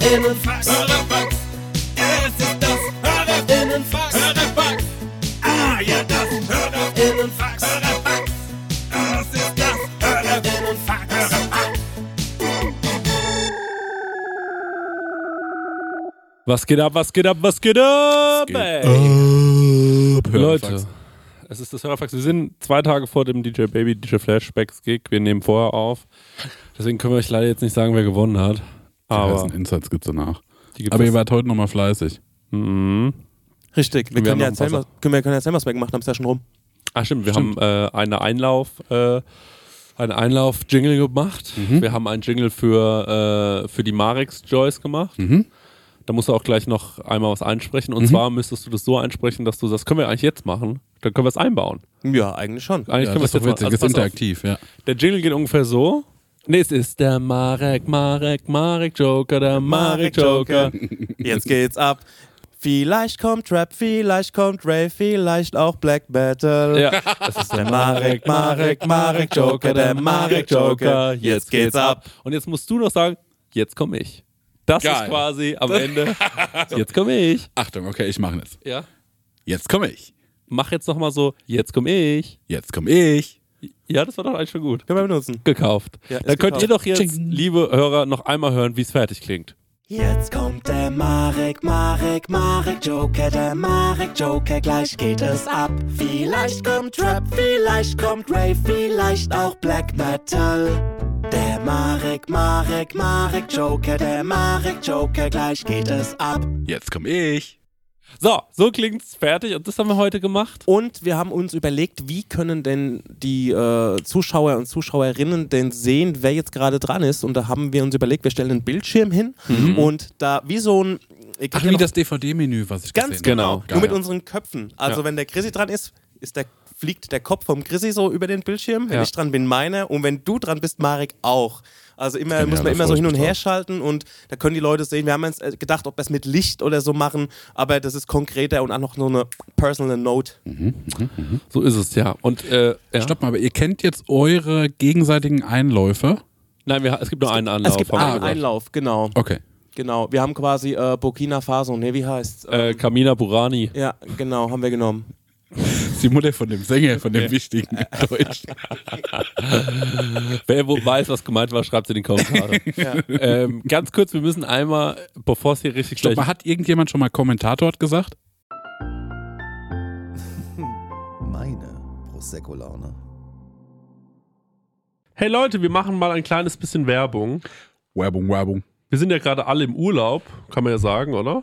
Hörerfax. Hörerfax. Es ist das Hörerinnenfax. Hörerfax. Ah, ja, das Hörerinnenfax. Hörerfax. Das ist das Hörerinnenfax. Hörerfax. Was geht ab, was geht ab, was geht ab? ey? Leute, es ist das Hörerfax. Wir sind zwei Tage vor dem DJ Baby, DJ Flashbacks Gig. Wir nehmen vorher auf. Deswegen können wir euch leider jetzt nicht sagen, wer gewonnen hat. Die Aber ganzen Insights gibt's danach. die gibt's Aber ihr wart heute nochmal fleißig. Mhm. Richtig, wir Wir können haben ja erzählen, was, können wir, können ja erzählen, was wir gemacht haben, ist ja schon rum. Ah, stimmt. Wir Stimmt. haben äh, eine Einlauf, äh, einen Einlauf-Jingle gemacht. Mhm. Wir haben einen Jingle für, äh, für die Marex Joyce gemacht. Mhm. Da musst du auch gleich noch einmal was einsprechen. Und zwar müsstest du das so einsprechen, dass du das können wir eigentlich jetzt machen. Dann können wir es einbauen. Ja, eigentlich schon. Eigentlich Ja, können wir das es ist jetzt doch machen. witzig. Also ist pass auf. interaktiv, ja. Der Jingle geht ungefähr so. Nee, es ist der Marek, Marek, Marek Joker, der Marek Joker. Jetzt geht's ab. Vielleicht kommt Rap, vielleicht kommt Ray, vielleicht auch Black Metal. Ja, das ist Der Marek, Marek, Marek Joker, der Marek Joker. Jetzt geht's ab. Und jetzt musst du noch sagen, jetzt komme ich. Das Geil. ist quasi am Ende. Jetzt komme ich. Achtung, okay, ich mache jetzt. Ja. Jetzt komme ich. Mach jetzt noch mal so, jetzt komme ich. Jetzt komme ich. Ja, das war doch eigentlich schon gut. Können wir benutzen. Gekauft. Ja, Dann könnt gekauft. ihr doch jetzt, liebe Hörer, noch einmal hören, wie es fertig klingt. Jetzt kommt der Marek, Marek, Marek Joker, der Marek Joker, gleich geht es ab. Vielleicht kommt Rap, vielleicht kommt Ray, vielleicht auch Black Metal. Der Marek, Marek, Marek Joker, der Marek Joker, gleich geht es ab. Jetzt komme ich. So, so klingt's fertig und das haben wir heute gemacht. Und wir haben uns überlegt, wie können denn die äh, Zuschauer und Zuschauerinnen denn sehen, wer jetzt gerade dran ist. Und da haben wir uns überlegt, wir stellen einen Bildschirm hin und da wie so ein. Ach, wie das DVD-Menü, was ich Ganz gesehen genau. habe. Nur mit Geil. unseren Köpfen. Also Ja. wenn der Chrissy dran ist, ist der, fliegt der Kopf vom Chrissy so über den Bildschirm. Wenn Ja. ich dran bin, meiner. Und wenn du dran bist, Marek auch. Also immer, muss man immer so hin und her schalten und da können die Leute sehen. Wir haben uns äh, gedacht, ob wir es mit Licht oder so machen, aber das ist konkreter und auch noch so eine personal Note. So ist es, ja. Und, äh, ja. Stopp mal, aber ihr kennt jetzt eure gegenseitigen Einläufe. Nein, wir, es gibt nur einen Anlauf. es gibt einen. Einlauf, genau. Okay. Genau. Wir haben quasi äh, Burkina Faso, ne, wie heißt Äh, Kamina Burani. Ja, genau, haben wir genommen. Ist die Mutter von dem Sänger, von dem wichtigen Deutsch. Wer wo weiß, was gemeint war, schreibt es in die Kommentare. ähm, ganz kurz, wir müssen einmal, bevor es hier richtig Stopp gleich... hat irgendjemand schon mal Kommentator gesagt? Meine Prosecco-Laune. Hey Leute, wir machen mal ein kleines bisschen Werbung. Werbung, Werbung. Wir sind ja gerade alle im Urlaub, kann man ja sagen, oder?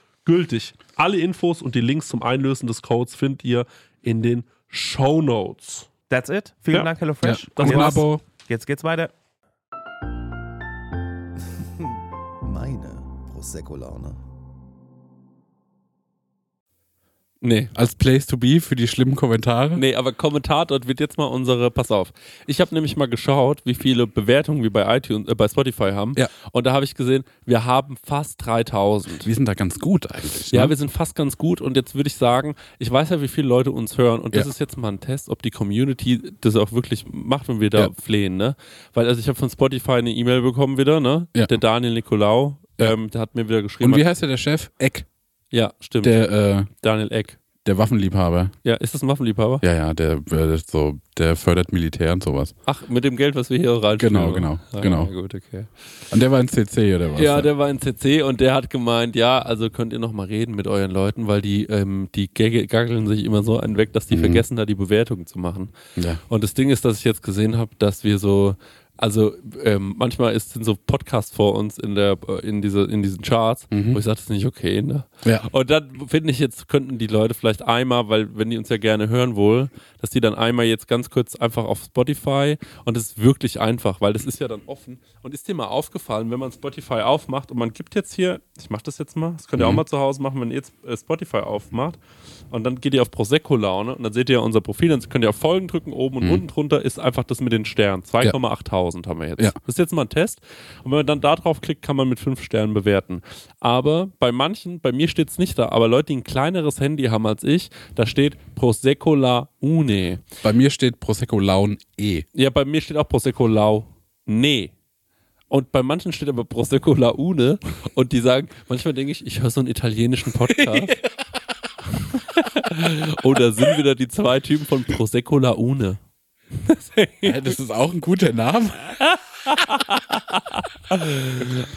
gültig. Alle Infos und die Links zum Einlösen des Codes findet ihr in den Show Notes. That's it. Vielen Ja. Dank, HelloFresh. Das war's. jetzt, Abo. jetzt geht's weiter. Meine Prosecco-Laune. Nee. Als Place to be für die schlimmen Kommentare. Nee, aber Kommentar dort wird jetzt mal unsere, pass auf. Ich habe nämlich mal geschaut, wie viele Bewertungen wir bei iTunes, äh, bei Spotify haben. Ja. Und da habe ich gesehen, wir haben fast 3000. Wir sind da ganz gut eigentlich. Ja, ne? wir sind fast ganz gut und jetzt würde ich sagen, ich weiß ja, wie viele Leute uns hören und das Ja. ist jetzt mal ein Test, ob die Community das auch wirklich macht, wenn wir da Ja. flehen, ne? Weil also ich habe von Spotify eine E-Mail bekommen wieder, ne? Ja. Der Daniel Nikolaou, Ja. ähm, der hat mir wieder geschrieben. Und wie heißt der, der Chef? Eck, ja, stimmt. der, äh, Daniel Eck. der Waffenliebhaber. Ja, ist das ein Waffenliebhaber? Ja, ja, der, äh, so, der fördert Militär und sowas. Ach, mit dem Geld, was wir hier reinspielen. Genau, genau, Ah, genau. Gut, okay. Und der war in CC oder was? Ja, der war in CC und der hat gemeint, ja, also könnt ihr noch mal reden mit euren Leuten, weil die, ähm, die gagge- gaggeln sich immer so einen weg, dass die Mhm. vergessen, da die Bewertungen zu machen. ja. Und das Ding ist, dass ich jetzt gesehen habe, dass wir so, also ähm, manchmal ist, sind so Podcasts vor uns in der äh, in diese in diesen Charts, Mhm. wo ich sage, das ist nicht okay, ne? Ja. Und dann finde ich jetzt könnten die Leute vielleicht einmal, weil wenn die uns ja gerne hören wohl, dass die dann einmal jetzt ganz kurz einfach auf Spotify und es ist wirklich einfach, weil das ist ja dann offen. Und ist dir mal aufgefallen, wenn man Spotify aufmacht und man gibt jetzt hier, ich mache das jetzt mal, das könnt ihr auch Mhm. mal zu Hause machen, wenn ihr jetzt äh, Spotify aufmacht und dann geht ihr auf Prosecco Laune und dann seht ihr unser Profil, dann könnt ihr auf Folgen drücken oben und Mhm. unten drunter ist einfach das mit den Sternen. 2,8000 haben wir jetzt. Ja. Das ist jetzt mal ein Test. Und wenn man dann da drauf klickt, kann man mit fünf Sternen bewerten. Aber bei manchen, bei mir steht es nicht da, aber Leute, die ein kleineres Handy haben als ich, da steht Prosecco La Une. Bei mir steht Prosecco Laun E. Ja, bei mir steht auch Prosecco Lau. Nee. Und bei manchen steht aber Prosecco La Une und die sagen, manchmal denke ich, ich höre so einen italienischen Podcast. Oder sind wieder die zwei Typen von Prosecco La Une. Ja, das ist auch ein guter Name.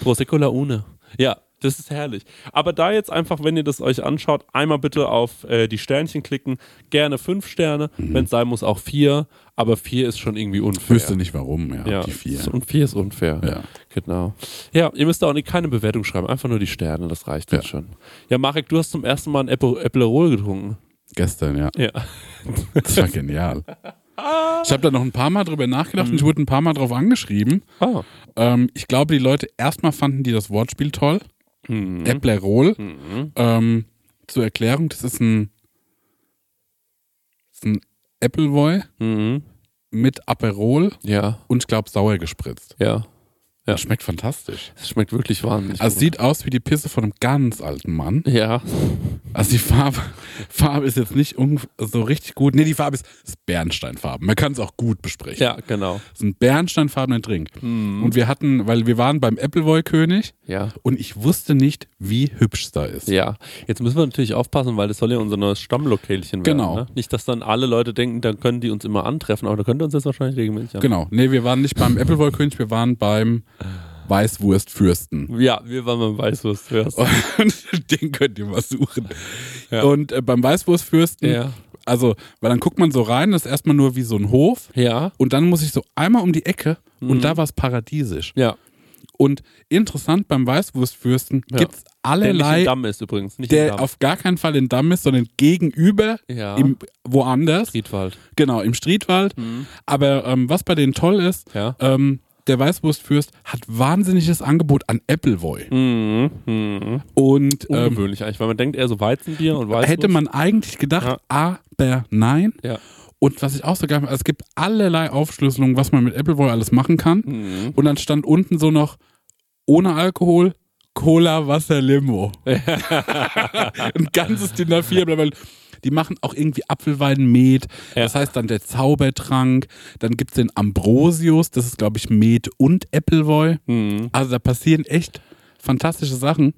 Prosecco La Une. Ja, das ist herrlich. Aber da jetzt einfach, wenn ihr das euch anschaut, einmal bitte auf äh, die Sternchen klicken. Gerne fünf Sterne, wenn es sein muss, auch vier. Aber vier ist schon irgendwie unfair. Wüsste nicht warum, ja, Ja, die vier. und vier ist unfair. Ja. Genau. Ja, ihr müsst auch nicht, keine Bewertung schreiben, einfach nur die Sterne, das reicht Ja. jetzt schon. Ja, Marek, du hast zum ersten Mal ein Äpplerol getrunken. Gestern, ja. Ja. Das war genial. Ich habe da noch ein paar Mal drüber nachgedacht und ich wurde ein paar Mal drauf angeschrieben. Ah. Ähm, ich glaube, die Leute erstmal fanden die das Wortspiel toll. Mhm. Äpplerol. Mhm. Ähm, zur Erklärung, das ist ein, das ist ein Appleboy Mhm. mit Aperol Ja, und ich glaube sauer gespritzt. ja. Ja. Und schmeckt fantastisch. Es schmeckt wirklich wahnsinnig Also gut. sieht aus wie die Pisse von einem ganz alten Mann. ja. Also die Farbe, Farbe ist jetzt nicht so richtig gut. Nee, die Farbe ist, ist Bernsteinfarben. Man kann es auch gut besprechen. Ja, genau. Es ist ein bernsteinfarbener Drink. Und wir hatten, weil wir waren beim Appleboy-König Ja. und ich wusste nicht, wie hübsch es da ist. Ja, jetzt müssen wir natürlich aufpassen, weil das soll ja unser neues Stammlokalchen werden. Genau. Ne? Nicht, dass dann alle Leute denken, dann können die uns immer antreffen, aber da könnt ihr uns jetzt wahrscheinlich regelmäßig an. Genau. Nee, wir waren nicht beim Appleboy-König, wir waren beim Weißwurstfürsten. Ja, wir waren beim Weißwurst. Und den könnt ihr mal suchen. Ja. Und äh, beim Weißwurstfürsten, Ja. also, weil dann guckt man so rein, das ist erstmal nur wie so ein Hof. Ja, Und dann muss ich so einmal um die Ecke Mhm. und da war es paradiesisch. ja. Und interessant, beim Weißwurstfürsten Ja. gibt es Der allerlei, im Damm ist übrigens. Nicht der auf gar keinen Fall in Damm ist, sondern gegenüber Ja. im, woanders. Friedwald. Genau, im Striedwald. Aber ähm, was bei denen toll ist, Ja. ähm, der Weißwurstfürst hat wahnsinniges Angebot an Appleboy. Mhm. Mhm. Und ähm, Ungewöhnlich eigentlich, weil man denkt eher so Weizenbier und Weißwurst. hätte man eigentlich gedacht, Ja. aber nein. Ja. Und was ich auch so geil fand, es gibt allerlei Aufschlüsselungen, was man mit Appleboy alles machen kann. Mhm. Und dann stand unten so noch ohne Alkohol Cola, Wasser, Limo. Ein ganzes DIN A4, blablabla. Die machen auch irgendwie Apfelwein, Met. Ja. Das heißt dann der Zaubertrank. Dann gibt es den Ambrosius. Das ist, glaube ich, Met und Appleboy. Mhm. Also da passieren echt fantastische Sachen.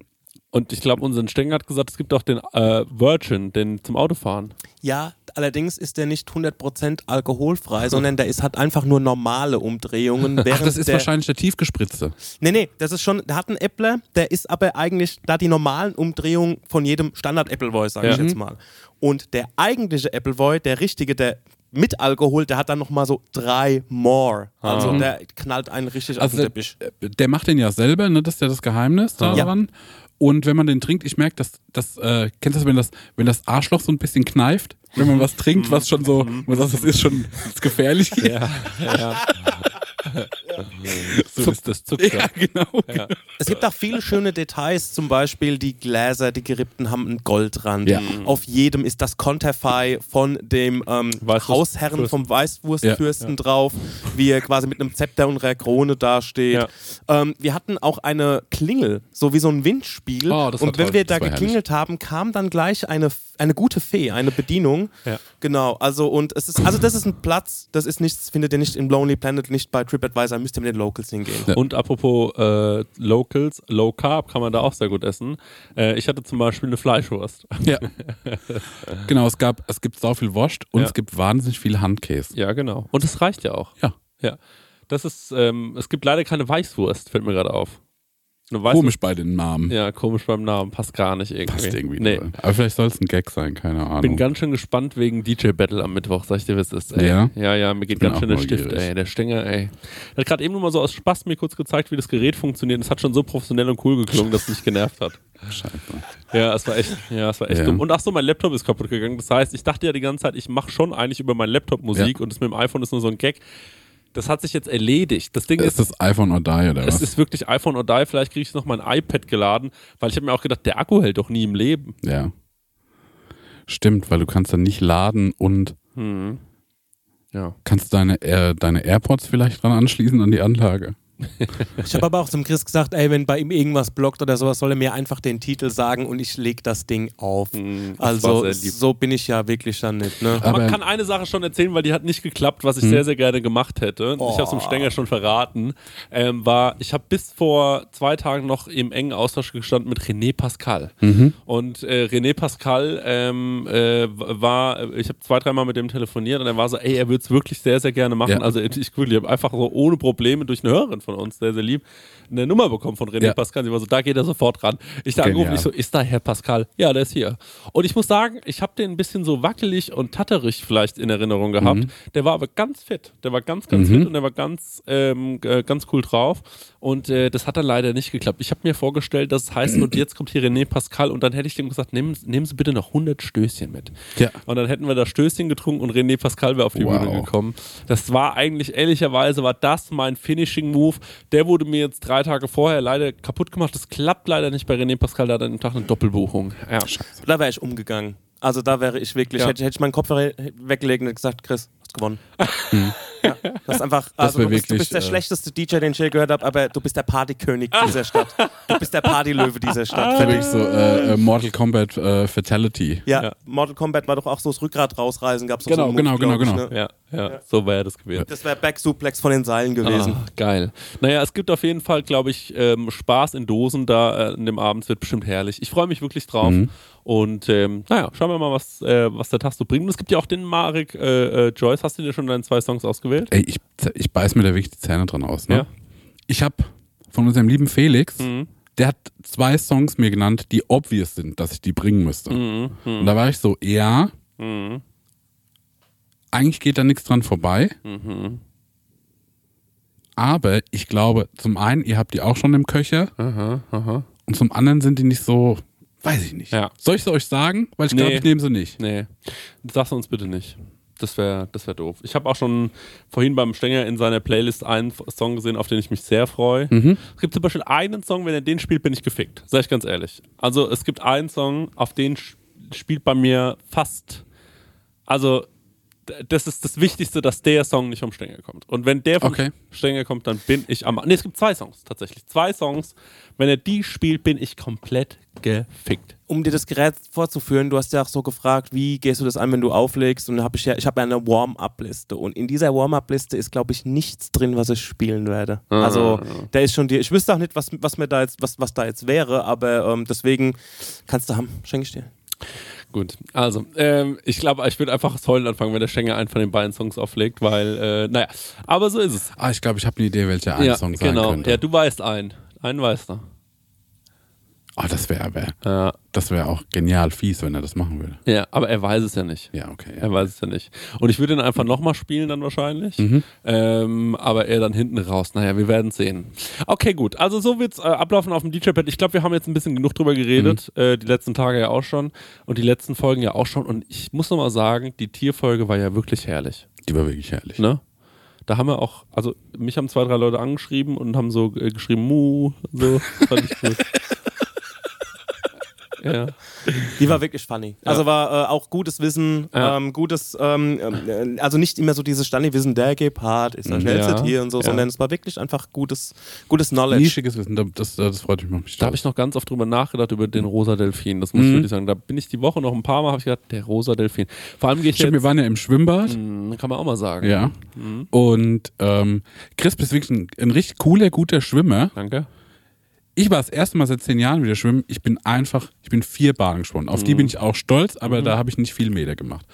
Und ich glaube, unser Stenger hat gesagt, es gibt auch den äh, Virgin, den zum Autofahren. Ja, allerdings ist der nicht 100% alkoholfrei, sondern der ist hat einfach nur normale Umdrehungen. Ach, das ist der, wahrscheinlich der tiefgespritzte. Nee, nee, das ist schon, der hat einen Äppler, der ist aber eigentlich da die normalen Umdrehungen von jedem Standard-Appleboy, sage ich Ja. jetzt mal. Und der eigentliche Appleboy, der richtige, der mit Alkohol, der hat dann nochmal so drei more. Also Ah. der knallt einen richtig auf Also den der, Teppich. der macht den ja selber, ne? das ist ja das Geheimnis Ja. Und wenn man den trinkt, ich merke, dass das, äh, kennst du das, wenn das, wenn das Arschloch so ein bisschen kneift, wenn man was trinkt, was schon so, man sagt, das ist schon das ist gefährlich. Ja, ja. so ist das Zucker. Ja, genau. Ja. Es gibt auch viele schöne Details, zum Beispiel die Gläser, die gerippten haben einen Goldrand. Ja. Auf jedem ist das Konterfei von dem ähm, Hausherren Fürsten. vom Weißwurstfürsten drauf, wie er quasi mit einem Zepter und einer Krone dasteht. Ja. Ähm, wir hatten auch eine Klingel, so wie so ein Windspiel. Oh, und wenn toll. wir Das da geklingelt haben, kam dann gleich eine, eine gute Fee, eine Bedienung. Ja. Genau, also und es ist, also das ist ein Platz, das ist nichts, findet ihr nicht im Lonely Planet, nicht bei TripAdvisor, müsst ihr mit den Locals hingehen. Und apropos äh, Locals, Low Carb kann man da auch sehr gut essen. Äh, ich hatte zum Beispiel eine Fleischwurst. Ja. genau, es gab, es gibt so viel Wurst und Ja. es gibt wahnsinnig viel Handkäse. Ja, genau. Und es reicht ja auch. Ja. Ja. Das ist, ähm, es gibt leider keine Weißwurst, fällt mir gerade auf. Komisch bei den Namen. Ja, komisch beim Namen. Passt gar nicht irgendwie. Passt irgendwie Nee. Aber vielleicht soll es ein Gag sein, keine Ahnung. Bin ganz schön gespannt wegen DJ Battle am Mittwoch, sag ich dir, was ist. Ey. Ja? Ja, ja, mir geht ganz schön der Stift, ey. Der Stenger, ey. Der hat gerade eben nur mal so aus Spaß mir kurz gezeigt, wie das Gerät funktioniert. Es hat schon so professionell und cool geklungen, dass es mich genervt hat. Scheiße. Ja, es war echt, ja, es war echt Ja. dumm. Und ach so, mein Laptop ist kaputt gegangen. Das heißt, ich dachte ja die ganze Zeit, ich mache schon eigentlich über meinen Laptop Musik Ja. und das mit dem iPhone ist nur so ein Gag. Das hat sich jetzt erledigt. Das Ding Ist ist, das iPhone or Die oder es was? ist wirklich iPhone oder Die. Vielleicht kriege ich noch mein iPad geladen, weil ich habe mir auch gedacht, der Akku hält doch nie im Leben. ja. Stimmt, weil du kannst dann nicht laden und Hm. Ja. kannst deine, äh, deine AirPods vielleicht dran anschließen an die Anlage. Ich habe aber auch zum Chris gesagt, ey, wenn bei ihm irgendwas blockt oder sowas, soll er mir einfach den Titel sagen und ich leg das Ding auf. Hm, war Also so bin ich ja wirklich dann nicht. Ne? Aber- Man kann eine Sache schon erzählen, weil die hat nicht geklappt, was ich Hm. sehr, sehr gerne gemacht hätte. Ich habe es dem Stenger schon verraten. Ähm, war, ich habe bis vor zwei Tagen noch im engen Austausch gestanden mit René Pascal. Mhm. Und äh, René Pascal ähm, äh, war, ich habe zwei, dreimal mit dem telefoniert und er war so, ey, er würde es wirklich sehr, sehr gerne machen. Ja. Also ich wirklich, habe einfach so ohne Probleme durch eine Hörerin von uns, sehr, sehr lieb, eine Nummer bekommen von René Ja. Pascal. Sie war so, da geht er sofort ran. Ich da angerufen, ich so, ist da Herr Pascal? Ja, der ist hier. Und ich muss sagen, ich habe den ein bisschen so wackelig und tatterig vielleicht in Erinnerung gehabt. Mhm. Der war aber ganz fit. Der war ganz, ganz fit und der war ganz, ähm, äh, ganz cool drauf. Und äh, das hat dann leider nicht geklappt. Ich habe mir vorgestellt, das heißt, und jetzt kommt hier René Pascal und dann hätte ich dem gesagt, nehmen, nehmen Sie bitte noch 100 Stößchen mit. Ja. Und dann hätten wir da Stößchen getrunken und René Pascal wäre auf die Wow. Bühne gekommen. Das war eigentlich, ehrlicherweise, war das mein Finishing-Move. Der wurde mir jetzt drei Tage vorher leider kaputt gemacht. Das klappt leider nicht bei René Pascal. Da hat er den Tag eine Doppelbuchung. Ja. Da wäre ich umgegangen. Also da wäre ich wirklich, Ja. hätte, hätte ich meinen Kopf weggelegt und gesagt, Chris, hast gewonnen. Das ist einfach, also wär du, bist, du bist der äh, schlechteste DJ, den ich je gehört habe, aber du bist der Partykönig dieser Stadt. Du bist der Partylöwe dieser Stadt. Das wirklich so äh, äh, Mortal Kombat äh, Fatality. Ja, Ja. Mortal Kombat war doch auch so das Rückgrat rausreißen, gab es Genau, so genau, Move, glaub genau, ich, genau. Ne? Ja, ja, so wäre das gewesen. Das wäre Back Suplex von den Seilen gewesen. Ah, geil. Naja, es gibt auf jeden Fall, glaube ich, ähm, Spaß in Dosen da äh, in dem Abend. Es wird bestimmt herrlich. Ich freue mich wirklich drauf. Mhm. Und ähm, naja, schauen wir mal, was, äh, was der Tag so bringt. Und es gibt ja auch den Marek äh, äh, Joyce. Hast du dir schon deine zwei Songs ausgewählt? Ey, ich, ich beiß mir da wirklich die Zähne dran aus. Ne? Ja. Ich habe von unserem lieben Felix, Mhm. der hat zwei Songs mir genannt, die obvious sind, dass ich die bringen müsste. Mhm. Mhm. Und da war ich so, ja, Mhm. Eigentlich geht da nichts dran vorbei. Mhm. Aber ich glaube, zum einen, ihr habt die auch schon im Köcher Aha, aha. und zum anderen sind die nicht so, weiß ich nicht. Ja. Soll ich sie euch sagen? Weil ich glaube, Nee. ich nehme sie nicht. Nee, sag's uns bitte nicht. Das wäre das wär doof. Ich habe auch schon vorhin beim Stenger in seiner Playlist einen Song gesehen, auf den ich mich sehr freue. Mhm. Es gibt zum Beispiel einen Song, wenn er den spielt, bin ich gefickt. Sag ich ganz ehrlich. Also es gibt einen Song, auf den spielt bei mir fast. Also das ist das Wichtigste, dass der Song nicht vom Stenger kommt. Und wenn der vom Okay. Stenger kommt, dann bin ich am. Ne, es gibt zwei Songs tatsächlich. Zwei Songs. Wenn er die spielt, bin ich komplett gefickt. Um dir das Gerät vorzuführen, du hast ja auch so gefragt, wie gehst du das an, wenn du auflegst? Und habe ich ja, ich habe ja eine Warm-up-Liste und in dieser Warm-up-Liste ist, glaube ich, nichts drin, was ich spielen werde. Ah. Also da ist schon die, ich wüsste auch nicht, was, was mir da jetzt, was, was da jetzt wäre, aber ähm, deswegen kannst du haben, schenke ich dir. Gut, also ähm, ich glaube, ich würde einfach das Heulen anfangen, wenn der Stenger einen von den beiden Songs auflegt, weil, äh, naja, aber so ist es. Ah, ich glaube, ich habe eine Idee, welcher ein ja, Song sein genau. könnte. Ja, du weißt einen. Einen weißt du. Oh, das wäre aber, Ja, das wäre auch genial fies, wenn er das machen würde. ja, aber er weiß es ja nicht. Ja, okay. Ja. Er weiß es ja nicht. Und ich würde ihn einfach nochmal spielen dann wahrscheinlich. Mhm. Ähm, aber er dann hinten raus. Naja, wir werden sehen. Okay, gut. Also so wird's äh, ablaufen auf dem DJ-Pad. Ich glaube, wir haben jetzt ein bisschen genug drüber geredet. Mhm. Äh, die letzten Tage ja auch schon. Und die letzten Folgen ja auch schon. Und ich muss nochmal sagen, die Tierfolge war ja wirklich herrlich. Die war wirklich herrlich. Ne? Da haben wir auch, also mich haben zwei, drei Leute angeschrieben und haben so äh, geschrieben, Mu, so, fand ich gut. ja. Die war wirklich funny. Also war äh, auch gutes Wissen, Ja. ähm, gutes, ähm, äh, also nicht immer so dieses Standardwissen, der Gepard ist das schnellste Ja. Tier und so, Ja. sondern es war wirklich einfach gutes, gutes Knowledge. Nischiges Wissen, da- das, das freut mich, Da habe ich noch ganz oft drüber nachgedacht, über den rosa Delfin. Das muss ich Mhm. wirklich sagen. Da bin ich die Woche noch ein paar Mal, habe ich gedacht, der rosa Delfin. Vor allem gehe ich Stimmt, wir jetzt, waren ja im Schwimmbad. Hm, kann man auch mal sagen. Ja. Mhm. Und ähm, Chris bist wirklich ein, ein richtig cooler, guter Schwimmer. Danke. Ich war das erste Mal seit zehn Jahren wieder schwimmen. Ich bin einfach, ich bin vier Bahnen geschwommen. Auf die Mhm. bin ich auch stolz, aber da habe ich nicht viel Meter gemacht.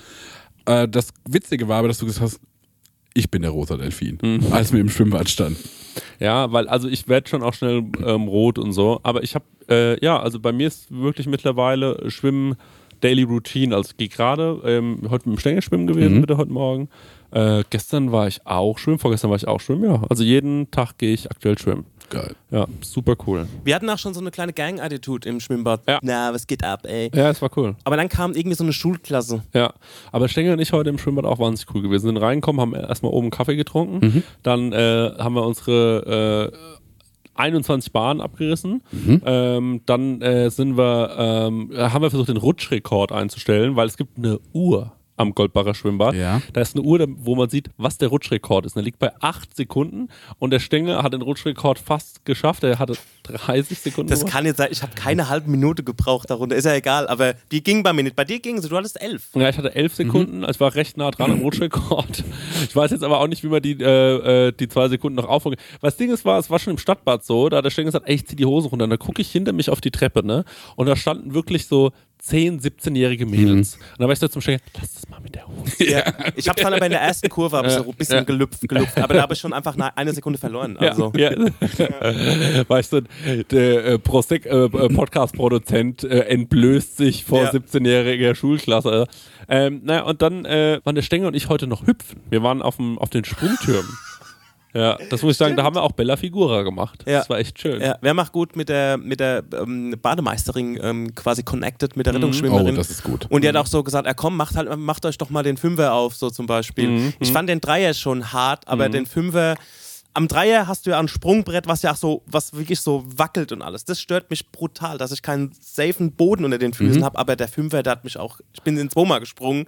Äh, das Witzige war aber, dass du gesagt hast, ich bin der rosa Delfin, Mhm. als wir im Schwimmbad standen. Ja, weil also ich werde schon auch schnell ähm, rot und so. Aber ich habe, äh, ja, also bei mir ist wirklich mittlerweile Schwimmen Daily Routine. Also ich gehe gerade ähm, heute mit dem Stängel schwimmen gewesen, Mhm. bitte heute Morgen. Äh, gestern war ich auch schwimmen, vorgestern war ich auch schwimmen, ja. Also jeden Tag gehe ich aktuell schwimmen. Geil. Ja, super cool. Wir hatten auch schon so eine kleine Gang-Attitude im Schwimmbad. Ja. Na, was geht ab, ey? Ja, es war cool. Aber dann kam irgendwie so eine Schulklasse. Ja, aber Stengel und ich heute im Schwimmbad auch wahnsinnig cool gewesen. Sind reingekommen, haben erstmal oben Kaffee getrunken, Mhm. dann äh, haben wir unsere äh, 21 Bahnen abgerissen. Mhm. Ähm, dann äh, sind wir, ähm, haben wir versucht, den Rutschrekord einzustellen, weil es gibt eine Uhr am Goldbacher Schwimmbad. Ja. Da ist eine Uhr, wo man sieht, was der Rutschrekord ist. Und Der liegt bei 8 Sekunden und der Stengel hat den Rutschrekord fast geschafft. Er hatte 30 Sekunden. Das kann jetzt sein, ich habe keine halbe Minute gebraucht darunter, ist ja egal, aber die ging bei mir nicht. Bei dir ging sie, du hattest elf. Ja, ich hatte elf Sekunden, also ich war recht nah dran am Rutschrekord. Ich weiß jetzt aber auch nicht, wie man die, äh, äh, die zwei Sekunden noch aufholen kann. Was das Ding ist, war, es war schon im Stadtbad so, da hat der Stenger gesagt, ey, ich zieh die Hose runter. Und da gucke ich hinter mich auf die Treppe, ne? Und da standen wirklich so 10-, 17-jährige Mädels. Und da war ich so zum Stenger, lass das mal mit der Hose. Ja. Ich habe dann aber in der ersten Kurve ich so ein bisschen Ja. gelüpft, gelüpft, aber da habe ich schon einfach eine, Sekunde verloren. Also. Ja, ja. weißt du, der äh, Prosek- äh, äh, Podcast-Produzent äh, entblößt sich vor Ja. 17-jähriger Schulklasse. Ähm, naja, und dann äh, waren der Stenger und ich heute noch hüpfen. Wir waren auf, dem, auf den Sprungtürmen. Ja, das muss ich sagen, da haben wir auch Bella Figura gemacht. Ja. Das war echt schön. Ja, wer macht gut mit der, mit der ähm, Bademeisterin ähm, quasi connected mit der Oh, Rettungsschwimmerin? das ist gut. Und die hat auch so gesagt, ja komm, macht, halt, macht euch doch mal den Fünfer auf, so zum Beispiel. Mhm. Ich fand den Dreier schon hart, aber den Fünfer, am Dreier hast du ja ein Sprungbrett, was ja auch so, was wirklich so wackelt und alles. Das stört mich brutal, dass ich keinen safen Boden unter den Füßen habe, aber der Fünfer, der hat mich auch, ich bin in zweimal gesprungen,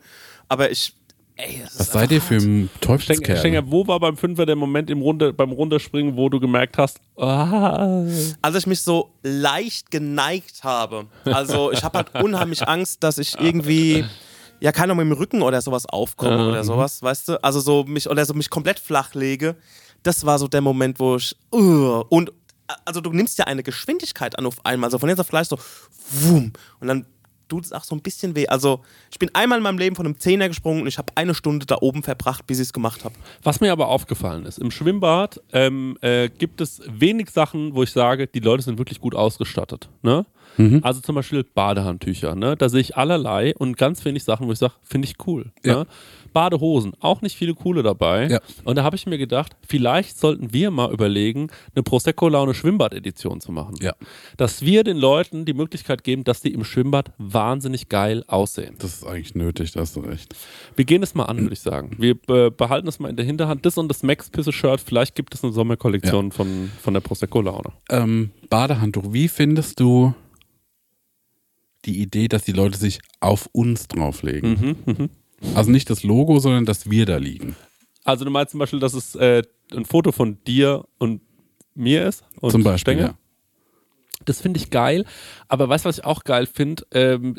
aber ich, ey, das Was ist seid ihr für ein Teufelskerl? Stenger, wo war beim Fünfer der Moment im Runde, beim Runterspringen, wo du gemerkt hast, ah, Als ich mich so leicht geneigt habe. Also ich habe halt unheimlich Angst, dass ich irgendwie, ja, keine Ahnung, mit dem Rücken oder sowas aufkomme oder sowas, weißt du? Also so mich, oder so mich komplett flach lege. Das war so der Moment, wo ich, uh, und, also du nimmst ja eine Geschwindigkeit an auf einmal, so von jetzt auf gleich so, wum, und dann tut es auch so ein bisschen weh. Also ich bin einmal in meinem Leben von einem Zehner gesprungen und ich habe eine Stunde da oben verbracht, bis ich es gemacht habe. Was mir aber aufgefallen ist, im Schwimmbad ähm, äh, gibt es wenig Sachen, wo ich sage, die Leute sind wirklich gut ausgestattet. Ne? Also zum Beispiel Badehandtücher. Ne? Da sehe ich allerlei und ganz wenig Sachen, wo ich sage, finde ich cool. Ja. Ne? Badehosen, auch nicht viele coole dabei. Ja. Und da habe ich mir gedacht, vielleicht sollten wir mal überlegen, eine Prosecco-Laune Schwimmbad-Edition zu machen. Ja. Dass wir den Leuten die Möglichkeit geben, dass die im Schwimmbad wahnsinnig geil aussehen. Das ist eigentlich nötig, da hast du recht. Wir gehen es mal an, würde ich sagen. Wir äh, behalten es mal in der Hinterhand. Das und das Max Pisse Shirt. Vielleicht gibt es eine Sommerkollektion von, von der Prosecco Laune. Ähm, Badehandtuch, wie findest du die Idee, dass die Leute sich auf uns drauflegen? Mhm, Also nicht das Logo, sondern dass wir da liegen. Also du meinst zum Beispiel, dass es äh, ein Foto von dir und mir ist? Und Zum Beispiel. Stengel? Ja. Das finde ich geil. Aber weißt du, was ich auch geil finde? Ähm,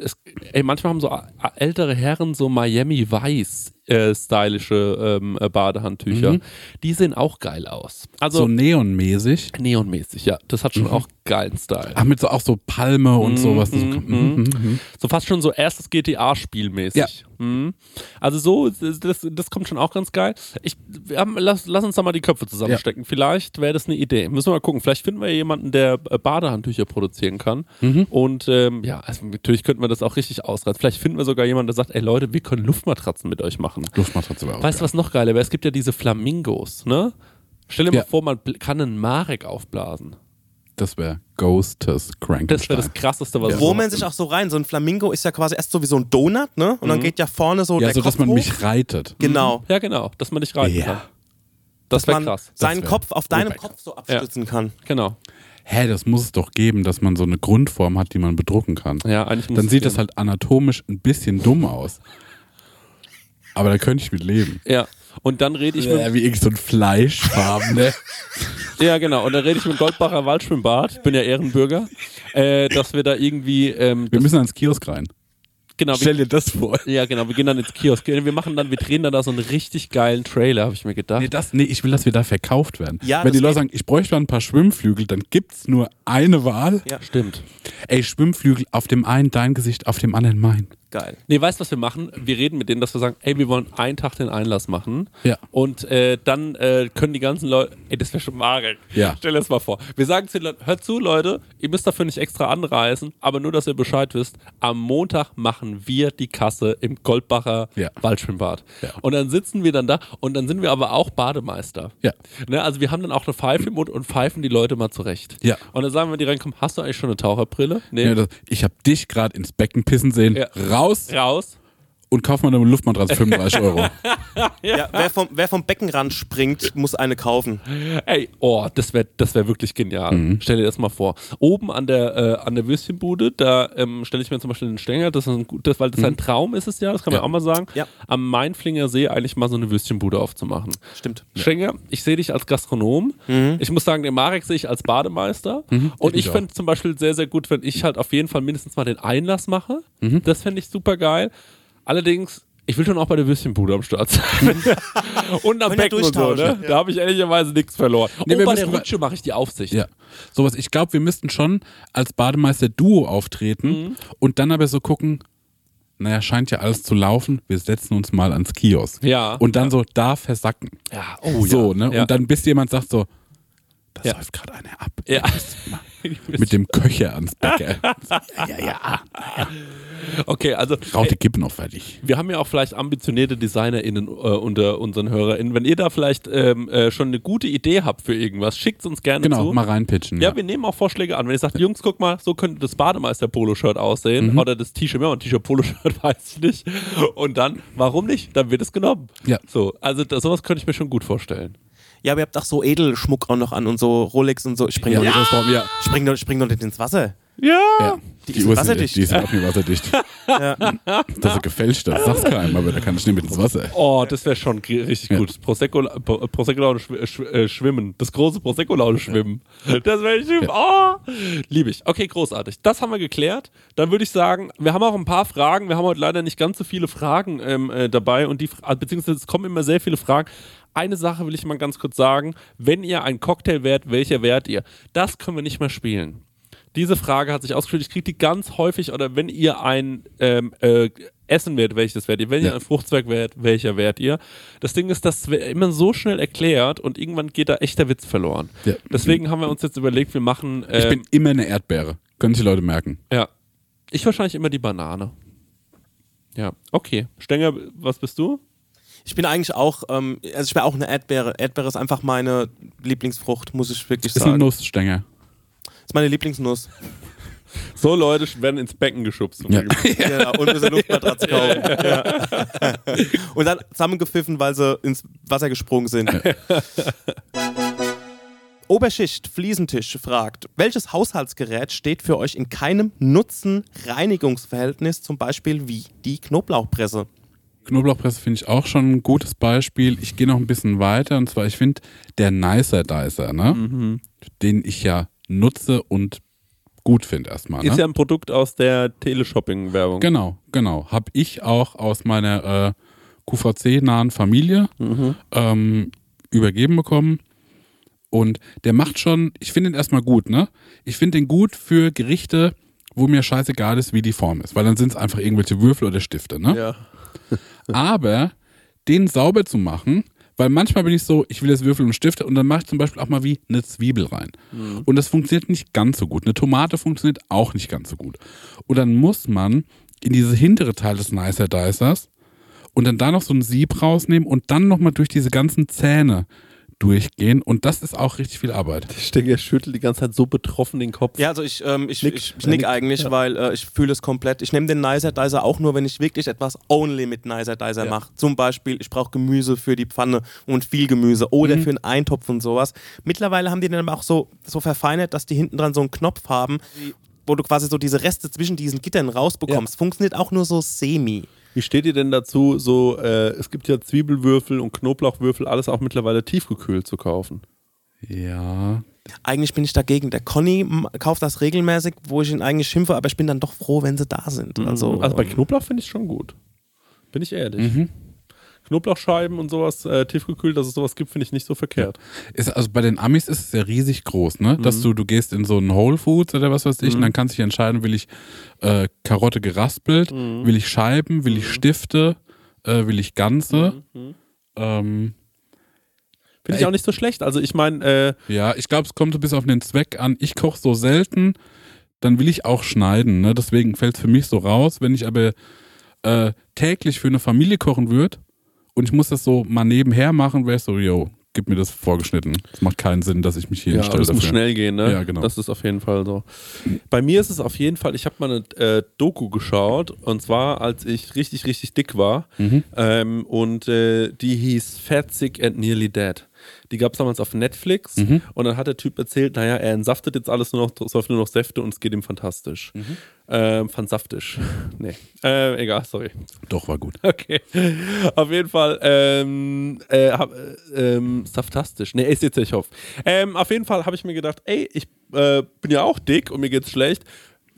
ey, manchmal haben so ältere Herren so Miami Weiß äh, stylische ähm, äh, Badehandtücher. Die sehen auch geil aus. Also so neonmäßig. neonmäßig, ja. Das hat schon auch geilen Style. Ach, mit so auch so Palme und sowas. Das kommt- mhm, mhm. So fast schon so erstes GTA-Spiel mäßig. Ja. Mhm. Also so, das, das, kommt schon auch ganz geil. Ich, haben, lass, lass uns da mal die Köpfe zusammenstecken. Vielleicht wäre das eine Idee. Müssen wir mal gucken. Vielleicht finden wir jemanden, der äh, Badehandtücher produzieren kann. Mhm. Und ähm, ja, also natürlich könnten wir das auch richtig ausreizen. Vielleicht finden wir sogar jemanden, der sagt, ey Leute, wir können Luftmatratzen mit euch machen. Luftmatratze war auch Weißt du, geil. was noch geiler wäre? Es gibt ja diese Flamingos, ne? Stell dir Ja. mal vor, man kann einen Marek aufblasen. Das wäre Ghosters Crankenstein. Das wäre das krasseste, was Wo so- man sich auch so rein, so ein Flamingo ist ja quasi erst so wie so ein Donut, ne? Und dann geht ja vorne so ja, der so dass man hoch. mich reitet. Genau. Ja, genau, dass man nicht reiten Ja. kann. Das wäre man krass. seinen wär- Kopf auf deinem Kopf so abstützen kann. Genau. Hä, das muss es doch geben, dass man so eine Grundform hat, die man bedrucken kann. Ja, eigentlich muss Dann es sieht gehen. das halt anatomisch ein bisschen dumm aus. Aber da könnte ich mit leben. Ja. Und dann rede ich Ja, mit. wie irgend so ein Fleischfarben, ne? Ja, genau. Und dann rede ich mit Goldbacher Waldschwimmbad. Ich bin ja Ehrenbürger. Äh, dass wir da irgendwie. Ähm, Wir müssen ans Kiosk rein. genau, wir, Stell dir das vor. ja, genau. Wir gehen dann ins Kiosk. Wir machen dann, wir drehen dann da so einen richtig geilen Trailer, habe ich mir gedacht. Nee, das, nee, ich will, dass wir da verkauft werden. Ja, Wenn die Leute sagen, ich bräuchte mal ein paar Schwimmflügel, dann gibt's nur eine Wahl. Ja. Stimmt. Ey, Schwimmflügel, auf dem einen dein Gesicht, auf dem anderen mein. Geil. Nee, weißt du, was wir machen? Wir reden mit denen, dass wir sagen, ey, wir wollen einen Tag den Einlass machen. Ja. Und äh, dann äh, können die ganzen Leute, ey, das wäre schon Marek. Ja. Stell dir das mal vor. Wir sagen zu den Leuten, hört zu, Leute, ihr müsst dafür nicht extra anreisen, aber nur, dass ihr Bescheid wisst, am Montag machen wir die Kasse im Goldbacher Ja. Waldschwimmbad. Ja. Und dann sitzen wir dann da und dann sind wir aber auch Bademeister. Ja. Ne, also wir haben dann auch eine Pfeife im Mund und pfeifen die Leute mal zurecht. Ja. Und dann sagen wir, wenn die reinkommen, hast du eigentlich schon eine Taucherbrille? Nee. Ja, das, ich habe dich gerade ins Becken pissen sehen. Ja. Raus Raus. Und kauf mal eine Luftmatratze 35 Euro. Ja, wer, vom, wer vom Beckenrand springt, muss eine kaufen. Ey, oh, das wäre das wär wirklich genial. Mhm. Stell dir das mal vor. Oben an der, äh, an der Würstchenbude, da ähm, stelle ich mir zum Beispiel den Stängel, das ist ein, gut- das, weil das ein Traum ist es ja, das kann man Mhm. Ja. auch mal sagen, Ja. am Mainflinger See eigentlich mal so eine Würstchenbude aufzumachen. Stimmt. Stenger, ich sehe dich als Gastronom. Ich muss sagen, den Marek sehe ich als Bademeister. Und Mhm. ich ich auch. fände zum Beispiel sehr, sehr gut, wenn ich halt auf jeden Fall mindestens mal den Einlass mache. Mhm. Das fände ich super geil. Allerdings, ich will schon auch bei der Würstchenbude am Start sein. und am Becken und so, ne? ja. Da habe ich ehrlicherweise nichts verloren. Nee, oh, bei der Rutsche mache ich die Aufsicht. ja. Sowas. Ich glaube, wir müssten schon als Bademeister Duo auftreten Mhm. und dann aber so gucken, naja, scheint ja alles zu laufen, wir setzen uns mal ans Kiosk. Ja. Und dann so da versacken. Ja, oh so, ja. ne? Ja. Und dann bis jemand sagt so, da Ja. läuft gerade einer ab. Ja. Mit dem Köcher ans Becken. ja, ja. Okay, also Rauch die Kippen noch fertig. wir haben ja auch vielleicht ambitionierte DesignerInnen äh, unter unseren HörerInnen. Wenn ihr da vielleicht ähm, äh, schon eine gute Idee habt für irgendwas, schickt es uns gerne Genau, zu. mal reinpitchen. Ja, wir nehmen auch Vorschläge an. Wenn ihr sagt, Jungs, guck mal, so könnte das Bademeister-Polo-Shirt aussehen Mhm. oder das T-Shirt, ja, ein T-Shirt-Polo-Shirt weiß ich nicht. Und dann, warum nicht? Dann wird es genommen. Ja. So, also das, sowas könnte ich mir schon gut vorstellen. Ja, aber ihr habt auch so Edelschmuck auch noch an und so Rolex und so. Ich spring, ja, doch, ja. doch, spring doch nicht ins Wasser. Ja. Ja. Die Die, ist Uhr wasserdicht. Die ist auch nicht wasserdicht. Das ist gefälscht, das sag's keinem, aber da kann ich nicht mit ins Wasser. Oh, das wäre schon richtig Ja. gut. Prosecco, Pro- Prosecco Laune schw äh, äh, schwimmen. Das große Prosecco Laune schwimmen. Das wäre ich. Oh, liebe ich. Okay, großartig. Das haben wir geklärt. Dann würde ich sagen, wir haben auch ein paar Fragen. Wir haben heute leider nicht ganz so viele Fragen ähm, äh, dabei und die, beziehungsweise es kommen immer sehr viele Fragen. Eine Sache will ich mal ganz kurz sagen. Wenn ihr ein Cocktail wärt, welcher wärt ihr? Das können wir nicht mehr spielen. Diese Frage hat sich ausgeführt. Ich kriege die ganz häufig. Oder wenn ihr ein ähm, äh, Essen wärt, welches wärt ihr? Wenn ihr Ja. ein Fruchtzweig wärt, welcher wärt ihr? Das Ding ist, das wird immer so schnell erklärt und irgendwann geht da echter Witz verloren. Ja. Deswegen haben wir uns jetzt überlegt, wir machen. Ich Ähm, bin immer eine Erdbeere. Können sich die Leute merken. ja. Ich wahrscheinlich immer die Banane. Ja, okay. Stenger, was bist du? Ich bin eigentlich auch, ähm, also ich wäre auch eine Erdbeere. Erdbeere ist einfach meine Lieblingsfrucht, muss ich wirklich Ist sagen. Nussstänger. Ist meine Lieblingsnuss. So Leute werden ins Becken geschubst. Ja. ja, und eine Luftmatratze kaufen. Ja. Und dann zusammengepfiffen, weil sie ins Wasser gesprungen sind. Oberschicht Fliesentisch fragt, welches Haushaltsgerät steht für euch in keinem Nutzen-Reinigungsverhältnis, zum Beispiel wie die Knoblauchpresse? Knoblauchpresse finde ich auch schon ein gutes Beispiel. Ich gehe noch ein bisschen weiter und zwar, ich finde der Nicer Dicer, ne? den ich ja nutze und gut finde erstmal. Ne? Ist ja ein Produkt aus der Teleshopping-Werbung. Genau, genau. Habe ich auch aus meiner äh, QVC-nahen Familie ähm, übergeben bekommen. Und der macht schon, ich finde ihn erstmal gut, ne? Ich finde den gut für Gerichte, wo mir scheißegal ist, wie die Form ist, weil dann sind es einfach irgendwelche Würfel oder Stifte, ne? Ja. Aber den sauber zu machen, weil manchmal bin ich so, ich will jetzt Würfel und Stifte und dann mache ich zum Beispiel auch mal wie eine Zwiebel rein. Und das funktioniert nicht ganz so gut. Eine Tomate funktioniert auch nicht ganz so gut. Und dann muss man in diese hintere Teil des Nicer Dicers und dann da noch so ein Sieb rausnehmen und dann nochmal durch diese ganzen Zähne durchgehen. Und das ist auch richtig viel Arbeit. Stenger schüttelt die ganze Zeit so betroffen den Kopf. Ja, also ich, ähm, ich, Nick. ich, ich nick Nick. eigentlich, Ja. weil äh, ich fühle es komplett. Ich nehme den Nicer Dicer auch nur, wenn ich wirklich etwas only mit Nicer Dicer Ja. mache. Zum Beispiel, ich brauche Gemüse für die Pfanne und viel Gemüse oder Mhm. für einen Eintopf und sowas. Mittlerweile haben die den aber auch so, so verfeinert, dass die hinten dran so einen Knopf haben, wo du quasi so diese Reste zwischen diesen Gittern rausbekommst. Funktioniert auch nur so semi. Wie steht ihr denn dazu, so, äh, es gibt ja Zwiebelwürfel und Knoblauchwürfel, alles auch mittlerweile tiefgekühlt zu kaufen. Ja. Eigentlich bin ich dagegen. Der Conny kauft das regelmäßig, wo ich ihn eigentlich schimpfe, aber ich bin dann doch froh, wenn sie da sind. Also, Also bei ähm, Knoblauch finde ich schon gut. Bin ich ehrlich. Mhm. Knoblauchscheiben und sowas, äh, tiefgekühlt, dass es sowas gibt, finde ich nicht so verkehrt. Ist, also bei den Amis ist es ja riesig groß, ne? Dass du, du gehst in so einen Whole Foods oder was weiß ich und dann kannst du dich entscheiden, will ich äh, Karotte geraspelt, will ich Scheiben, will ich Stifte, äh, will ich Ganze. Ähm, Finde ich auch nicht so schlecht. Also ich meine, äh, ja, ich glaube, es kommt so bis auf den Zweck an. Ich koche so selten, dann will ich auch schneiden, ne? Deswegen fällt es für mich so raus. Wenn ich aber äh, täglich für eine Familie kochen würde und ich muss das so mal nebenher machen, wäre ich so, yo, gib mir das vorgeschnitten. Es macht keinen Sinn, dass ich mich hier ja, hinstelle das muss dafür. schnell gehen, ne? Ja, genau. Das ist auf jeden Fall so. Bei mir ist es auf jeden Fall, ich habe mal eine äh, Doku geschaut und zwar, als ich richtig, richtig dick war Mhm. ähm, und äh, die hieß Fat, Sick and Nearly Dead. Die gab es damals auf Netflix Mhm. und dann hat der Typ erzählt, naja, er entsaftet jetzt alles nur noch, säuft nur noch Säfte und es geht ihm fantastisch. Mhm. Ähm, fantastisch. nee. Äh, egal, sorry. Doch, war gut. Okay. Auf jeden Fall, ähm, äh, hab, äh, ähm, saftastisch. Nee, ist jetzt ich hoffe. Ähm, auf jeden Fall habe ich mir gedacht, ey, ich äh, bin ja auch dick und mir geht's schlecht.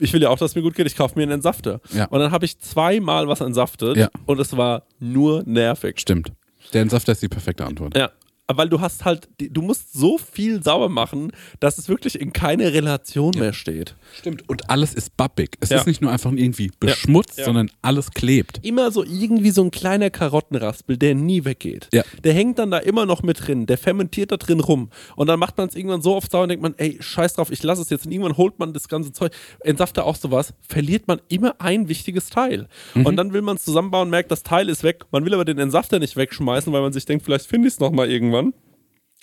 Ich will ja auch, dass es mir gut geht. Ich kaufe mir einen Entsafter. Ja. Und dann habe ich zweimal was entsaftet Ja. und es war nur nervig. Stimmt. Der Entsafter ist die perfekte Antwort. Ja. Weil du hast halt, du musst so viel sauber machen, dass es wirklich in keine Relation mehr steht. Stimmt. Und alles ist babbig. Es Ja. ist nicht nur einfach irgendwie beschmutzt, Ja. sondern alles klebt. immer so irgendwie so ein kleiner Karottenraspel, der nie weggeht. Ja. Der hängt dann da immer noch mit drin, der fermentiert da drin rum. Und dann macht man es irgendwann so oft sauer und denkt man, ey, scheiß drauf, ich lasse es jetzt. Und irgendwann holt man das ganze Zeug, entsafter auch sowas, verliert man immer ein wichtiges Teil. Und dann will man es zusammenbauen, merkt, das Teil ist weg. Man will aber den Entsafter nicht wegschmeißen, weil man sich denkt, vielleicht finde ich es nochmal irgendwann.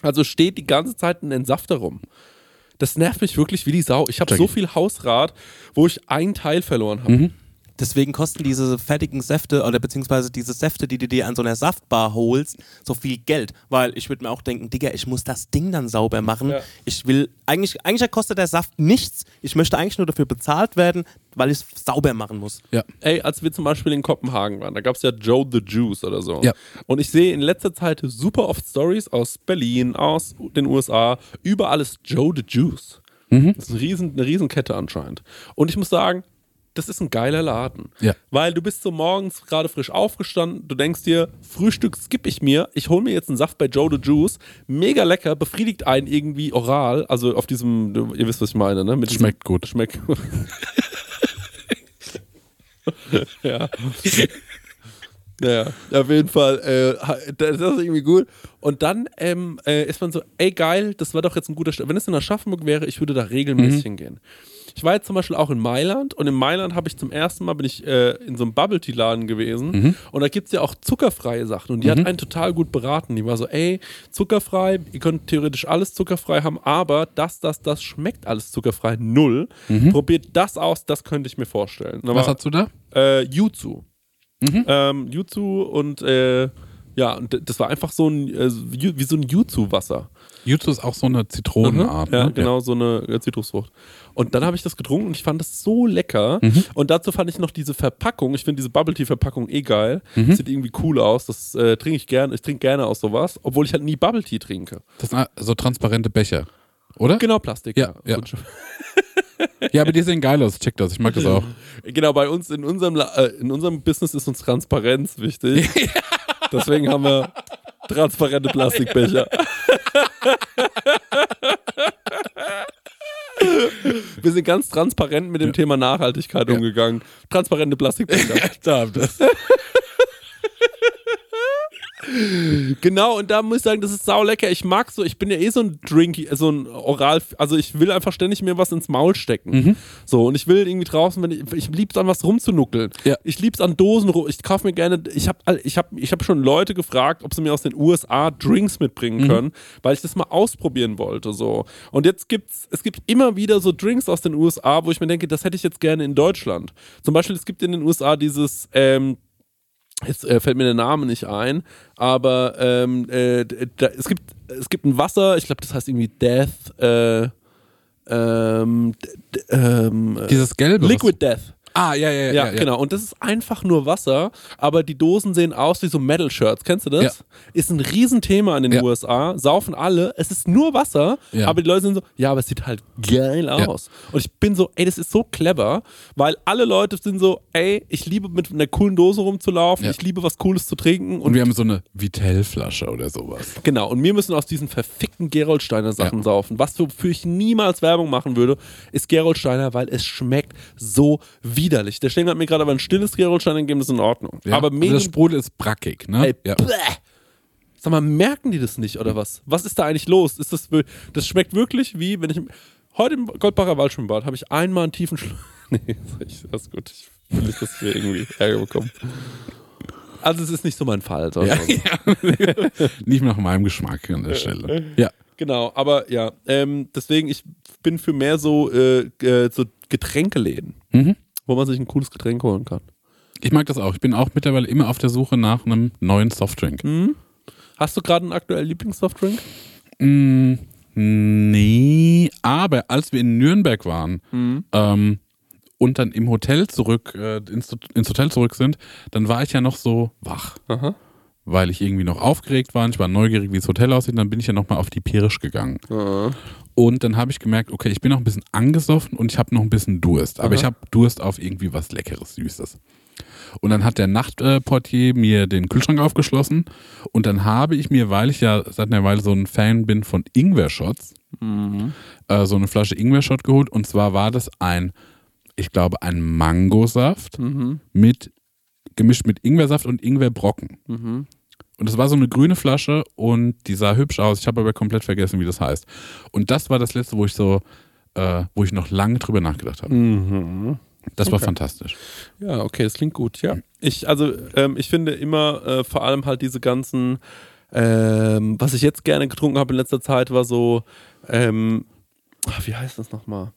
Also steht die ganze Zeit ein Entsafter rum. Das nervt mich wirklich wie die Sau. Ich habe so viel Hausrat, wo ich ein Teil verloren habe. Deswegen kosten diese fertigen Säfte oder beziehungsweise diese Säfte, die du dir an so einer Saftbar holst, so viel Geld. Weil ich würde mir auch denken, Digga, ich muss das Ding dann sauber machen. Ja. Ich will, eigentlich, eigentlich kostet der Saft nichts. Ich möchte eigentlich nur dafür bezahlt werden, weil ich es sauber machen muss. Ey, als wir zum Beispiel in Kopenhagen waren, da gab es ja Joe the Juice oder so. Ja. Und ich sehe in letzter Zeit super oft Stories aus Berlin, aus den USA, überall ist Joe the Juice. Das ist eine, riesen, eine Riesenkette anscheinend. Und ich muss sagen, das ist ein geiler Laden. Ja. Weil du bist so morgens gerade frisch aufgestanden, du denkst dir, Frühstück skippe ich mir, ich hole mir jetzt einen Saft bei Joe the Juice, mega lecker, befriedigt einen irgendwie oral, also auf diesem, ihr wisst, was ich meine, ne? Mit diesem- Schmeckt gut. Schmeckt gut. ja. Naja, auf jeden Fall, äh, das ist irgendwie gut. Und dann ähm, äh, ist man so, ey geil, das war doch jetzt ein guter Start. Wenn es in Aschaffenburg wäre, ich würde da regelmäßig hingehen. Ich war jetzt zum Beispiel auch in Mailand und in Mailand habe ich zum ersten Mal bin ich äh, in so einem Bubble Tea Laden gewesen und da gibt es ja auch zuckerfreie Sachen und die hat einen total gut beraten. Die war so, ey, zuckerfrei, ihr könnt theoretisch alles zuckerfrei haben, aber das, das, das schmeckt alles zuckerfrei null. Probiert das aus, das könnte ich mir vorstellen. Da Was hast du da? äh, Yuzu. Ähm, Yuzu und äh, ja, und das war einfach so ein, äh, wie so ein Yuzu-Wasser. Jutsu ist auch so eine Zitronenart. Ja, ne? genau, so eine äh, Zitrusfrucht. Und dann habe ich das getrunken und ich fand das so lecker. Mhm. Und dazu fand ich noch diese Verpackung. Ich finde diese Bubble Tea Verpackung eh geil. Mhm. Sieht irgendwie cool aus. Das äh, trinke ich gerne. Ich trinke gerne aus sowas, obwohl ich halt nie Bubble Tea trinke. Das sind so transparente Becher. Oder? Genau, Plastik. Ja, ja. So- Ja, aber die sehen geil aus. Check das. Ich mag das auch. Genau, bei uns in unserem, äh, in unserem Business ist uns Transparenz wichtig. Deswegen haben wir transparente Plastikbecher. Wir sind ganz transparent mit dem Thema Nachhaltigkeit umgegangen. Transparente Plastikbecher. Da, das. Genau, und da muss ich sagen, das ist sau lecker. Ich mag so, ich bin ja eh so ein Drinky, so ein Oral, also ich will einfach ständig mir was ins Maul stecken. Mhm. So, und ich will irgendwie draußen, wenn ich, ich lieb's an was rumzunuckeln. Ja. Ich lieb's an Dosen rum. Ich kaufe mir gerne, ich habe ich hab, ich hab schon Leute gefragt, ob sie mir aus den USA Drinks mitbringen Mhm. können, weil ich das mal ausprobieren wollte. So. Und jetzt gibt's, es gibt immer wieder so Drinks aus den USA, wo ich mir denke, das hätte ich jetzt gerne in Deutschland. Zum Beispiel, es gibt in den USA dieses, ähm, Jetzt äh, fällt mir der Name nicht ein, aber ähm, äh, da, es, gibt, es gibt ein Wasser, ich glaube, das heißt irgendwie Death, äh, ähm, ähm, äh, Dieses gelbe. Liquid Death. Ah, ja, ja, ja. Ja, genau. Und das ist einfach nur Wasser, aber die Dosen sehen aus wie so Metal-Shirts. Kennst du das? Ja. Ist ein Riesenthema in den Ja. USA. Saufen alle. Es ist nur Wasser, Ja. aber die Leute sind so, ja, aber es sieht halt geil Ja. aus. Und ich bin so, ey, das ist so clever, weil alle Leute sind so, ey, ich liebe mit einer coolen Dose rumzulaufen, Ja. ich liebe was Cooles zu trinken. Und Und, wir haben so eine Vitell-Flasche oder sowas. genau, und wir müssen aus diesen verfickten Geroldsteiner Sachen Ja. saufen. Was wofür ich niemals Werbung machen würde, ist Geroldsteiner, weil es schmeckt so widerlich. Der Stengel hat mir gerade aber ein stilles Geroldsteiner gegeben, das ist in Ordnung. Ja? Aber also Medium, das Sprudel ist brackig, ne? ey, ja. Sag mal, merken die das nicht oder was? Was ist da eigentlich los? Ist das, das schmeckt wirklich wie, wenn ich heute im Goldbacher Waldschwimmbad habe ich einmal einen tiefen Schluck. nee, das ist gut. Ich will nicht, dass wir irgendwie Ärger bekommen. Also es ist nicht so mein Fall. Ja, ja. Nicht nach meinem Geschmack an der Stelle. Ja. Genau, aber ja, ähm, deswegen, ich bin für mehr so, äh, äh, so Getränkeläden, Mhm. Wo man sich ein cooles Getränk holen kann. Ich mag das auch. Ich bin auch mittlerweile immer auf der Suche nach einem neuen Softdrink. Hast du gerade einen aktuellen Lieblingssoftdrink? Mm, nee, aber als wir in Nürnberg waren ähm, und dann im Hotel zurück, äh, ins, ins Hotel zurück sind, dann war ich ja noch so wach. Aha. Weil ich irgendwie noch aufgeregt war und ich war neugierig, wie das Hotel aussieht. Und dann bin ich ja nochmal auf die Pirisch gegangen. Und dann habe ich gemerkt, okay, ich bin noch ein bisschen angesoffen und ich habe noch ein bisschen Durst. Aber Aha. ich habe Durst auf irgendwie was Leckeres, Süßes. Und dann hat der Nachtportier mir den Kühlschrank aufgeschlossen und dann habe ich mir, weil ich ja seit einer Weile so ein Fan bin von Ingwer-Shots, äh, so eine Flasche Ingwer-Shot geholt. Und zwar war das ein, ich glaube, ein Mangosaft mit gemischt mit Ingwersaft und Ingwerbrocken. Und das war so eine grüne Flasche und die sah hübsch aus. Ich habe aber komplett vergessen, wie das heißt. Und das war das letzte, wo ich so, äh, wo ich noch lange drüber nachgedacht habe. Das war fantastisch. Ja, okay, das klingt gut, ja. Ich, also, ähm, ich finde immer, äh, vor allem halt diese ganzen, ähm, was ich jetzt gerne getrunken habe in letzter Zeit, war so, ähm, ach, wie heißt das nochmal?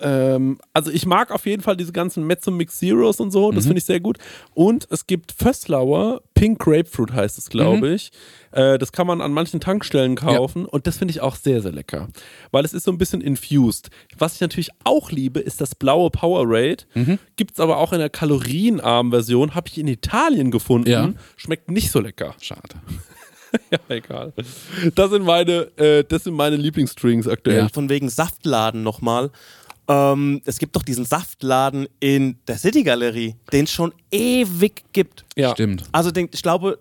Ähm, also ich mag auf jeden Fall diese ganzen Mezzo Mix Zeros und so, das finde ich sehr gut. Und es gibt Fösslauer, Pink Grapefruit heißt es, glaube ich. Äh, das kann man an manchen Tankstellen kaufen und das finde ich auch sehr, sehr lecker. Weil es ist so ein bisschen infused. Was ich natürlich auch liebe, ist das blaue Powerade. Gibt es aber auch in der kalorienarmen Version, habe ich in Italien gefunden. Ja. Schmeckt nicht so lecker. Schade. ja, egal. Das sind meine, äh, das sind meine Lieblingsdrinks aktuell. Ja. Von wegen Saftladen nochmal. Ähm, es gibt doch diesen Saftladen in der City Galerie, den es schon ewig gibt. Ja. Stimmt. Also den, ich glaube,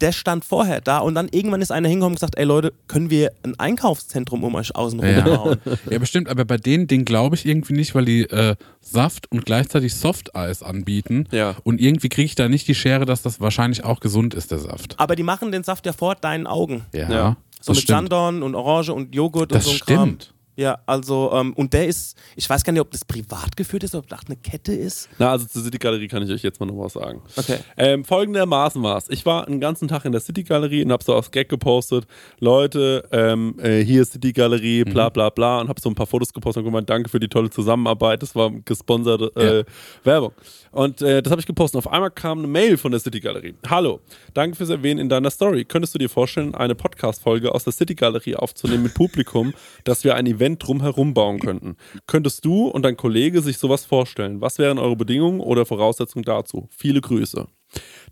der stand vorher da und dann irgendwann ist einer hingekommen und gesagt, ey Leute, können wir ein Einkaufszentrum um euch außen rum Ja. bauen? Ja, bestimmt, aber bei denen, den glaube ich irgendwie nicht, weil die äh, Saft und gleichzeitig Softeis anbieten. Ja. Und irgendwie kriege ich da nicht die Schere, dass das wahrscheinlich auch gesund ist, der Saft. Aber die machen den Saft ja vor deinen Augen. Ja, Ja. So das mit stimmt. Sandorn und Orange und Joghurt Das und so ein Kram. Ja, also, ähm, und der ist, ich weiß gar nicht, ob das privat geführt ist, ob das eine Kette ist. Na, also zur City Galerie kann ich euch jetzt mal noch was sagen. Okay. Ähm, folgendermaßen war es. Ich war einen ganzen Tag in der City Galerie und habe so aufs Gag gepostet, Leute, ähm, äh, hier ist City Galerie, bla bla bla und habe so ein paar Fotos gepostet und gemeint, danke für die tolle Zusammenarbeit. Das war gesponserte äh, Werbung. Und äh, das habe ich gepostet. Auf einmal kam eine Mail von der City Galerie. Hallo, danke fürs Erwähnen in deiner Story. Könntest du dir vorstellen, eine Podcast-Folge aus der City Galerie aufzunehmen mit Publikum, dass wir ein Event drumherum bauen könnten? Könntest du und dein Kollege sich sowas vorstellen? Was wären eure Bedingungen oder Voraussetzungen dazu? Viele Grüße.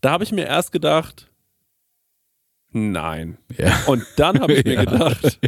Da habe ich mir erst gedacht, nein. Ja. Und dann habe ich mir Ja. gedacht,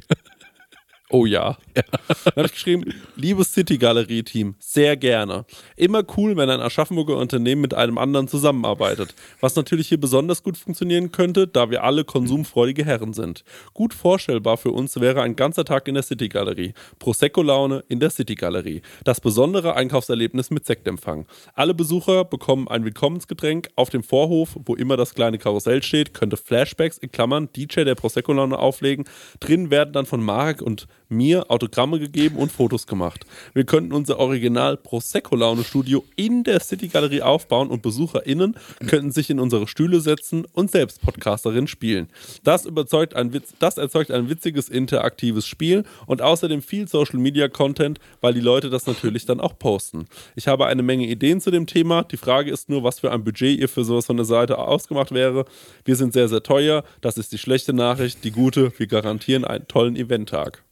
oh ja. Dann habe ich geschrieben, liebes City-Galerie-Team, sehr gerne. Immer cool, wenn ein Aschaffenburger Unternehmen mit einem anderen zusammenarbeitet. Was natürlich hier besonders gut funktionieren könnte, da wir alle konsumfreudige Herren sind. Gut vorstellbar für uns wäre ein ganzer Tag in der City-Galerie. Prosecco-Laune in der City-Galerie. Das besondere Einkaufserlebnis mit Sektempfang. Alle Besucher bekommen ein Willkommensgetränk auf dem Vorhof, wo immer das kleine Karussell steht, könnte Flashbacks in Klammern DJ der Prosecco-Laune auflegen. Drin werden dann von Marek und mir Autogramme gegeben und Fotos gemacht. Wir könnten unser Original Prosecco-Laune-Studio in der City-Galerie aufbauen und BesucherInnen könnten sich in unsere Stühle setzen und selbst Podcasterin spielen. Das, überzeugt ein Witz, das erzeugt ein witziges, interaktives Spiel und außerdem viel Social-Media-Content, weil die Leute das natürlich dann auch posten. Ich habe eine Menge Ideen zu dem Thema. Die Frage ist nur, was für ein Budget ihr für sowas von der Seite ausgemacht wäre. Wir sind sehr, sehr teuer. Das ist die schlechte Nachricht. Die gute, wir garantieren einen tollen Eventtag.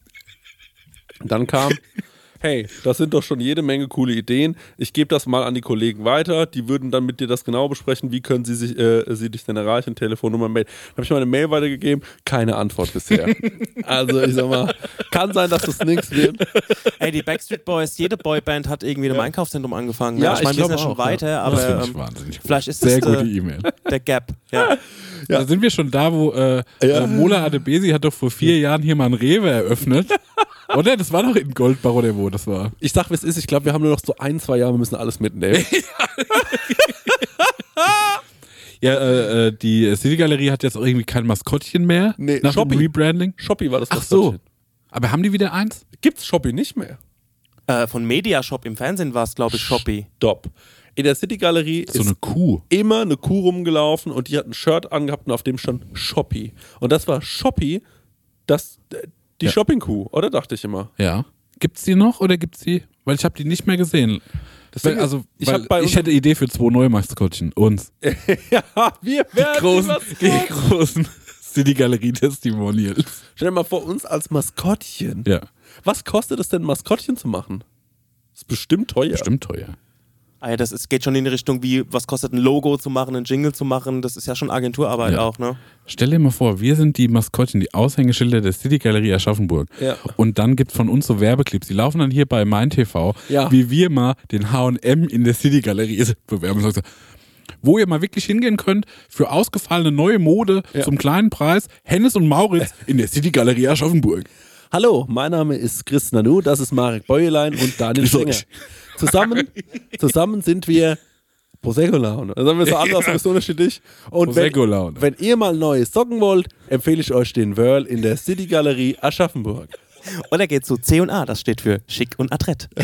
Dann kam, hey, das sind doch schon jede Menge coole Ideen. Ich gebe das mal an die Kollegen weiter. Die würden dann mit dir das genau besprechen. Wie können sie, sich, äh, sie dich denn erreichen? Telefonnummer, Mail. Dann habe ich meine Mail weitergegeben. Keine Antwort bisher. also ich sag mal, kann sein, dass das nichts wird. Ey, die Backstreet Boys, jede Boyband hat irgendwie in einem Einkaufszentrum angefangen. Ja, ne? ich meine, wir sind ja glaube schon auch, ja. weiter, Das finde aber ich ähm, vielleicht ist Sehr das gute äh, E-Mail. der Gap. Ja. Da sind wir schon da, wo äh, Ja. äh, Mola Adebesi hat doch vor vier Jahren hier mal ein Rewe eröffnet. Oder? Das war doch in Goldbach oder wo das war. Ich sag, wie es ist. Ich glaube, wir haben nur noch so ein, zwei Jahre. Wir müssen alles mitnehmen. Ja, äh, äh, die City Galerie hat jetzt auch irgendwie kein Maskottchen mehr. Nee, nach Shopee. dem Rebranding. Shopee war das Ach so. Maskottchen. Aber haben die wieder eins? Gibt's Shopee nicht mehr? Äh, von Mediashop im Fernsehen war es, glaube ich, Shopee. Stopp. In der City Galerie So ist immer eine Kuh rumgelaufen und die hat ein Shirt angehabt und auf dem stand Shopee. Und das war Shopee, das, die Ja. Shopping-Kuh, oder dachte ich immer. Ja. Gibt's die noch oder gibt's die? Weil ich habe die nicht mehr gesehen. Weil, also, ich ich hätte Idee für zwei neue Maskottchen. Uns. ja, wir werden Die großen, die großen City Galerie Testimonials. Stell dir mal vor, uns als Maskottchen. Ja. Was kostet es denn, Maskottchen zu machen? Das ist bestimmt teuer. Bestimmt teuer. Ah ja, das ist, geht schon in die Richtung, wie, was kostet ein Logo zu machen, ein Jingle zu machen. Das ist ja schon Agenturarbeit Ja. auch, ne? Stell dir mal vor, wir sind die Maskottchen, die Aushängeschilder der City Galerie Aschaffenburg. Ja. Und dann gibt's von uns so Werbeclips. Die laufen dann hier bei Mein TV, Ja. wie wir mal den H&M in der City Galerie bewerben. So, Wo ihr mal wirklich hingehen könnt für ausgefallene neue Mode Ja. zum kleinen Preis. Hennes und Mauritz in der City Galerie Aschaffenburg. Hallo, mein Name ist Chris Nanu, das ist Marek Bäuerlein und Daniel euch. Zusammen, zusammen sind wir Prosecco-Laune. Das haben wir so anders, so unterschiedlich. Und wenn, wenn ihr mal neue Socken wollt, empfehle ich euch den Whirl in der City Galerie Aschaffenburg. Oder geht zu C&A, das steht für schick und adrett.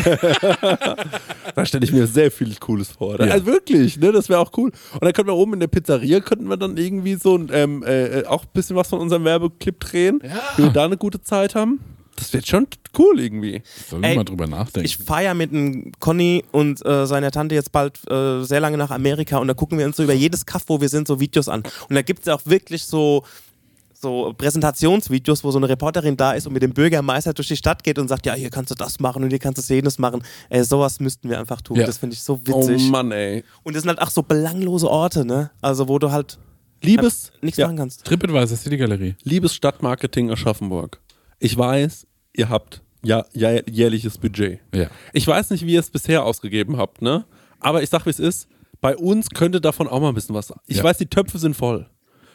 Da stelle ich mir sehr viel Cooles vor. Ja. Also wirklich, ne? Das wäre auch cool. Und dann könnten wir oben in der Pizzeria, könnten wir dann irgendwie so ein, ähm, äh, auch ein bisschen was von unserem Werbeclip drehen, wie wir da eine gute Zeit haben. Das wird schon cool irgendwie. Sollen wir mal drüber nachdenken. Ich fahre ja mit dem Conny und äh, seiner Tante jetzt bald äh, sehr lange nach Amerika und da gucken wir uns so über jedes Kaff, wo wir sind, so Videos an. Und da gibt es auch wirklich so, so Präsentationsvideos, wo so eine Reporterin da ist und mit dem Bürgermeister durch die Stadt geht und sagt, ja, hier kannst du das machen und hier kannst du jenes machen. Ey, sowas müssten wir einfach tun. Ja. Das finde ich so Oh witzig. Mann, ey. und das sind halt auch so belanglose Orte, ne? Also wo du halt Liebes, nichts ja, machen kannst. TripAdvisor City Galerie. liebes Stadtmarketing Aschaffenburg. Ich weiß, ihr habt ja, ja jährliches Budget. Ja. Ich weiß nicht, wie ihr es bisher ausgegeben habt, ne? Aber ich sag, wie es ist. Bei uns könnte davon auch mal ein bisschen was. Ich Ja. weiß, die Töpfe sind voll.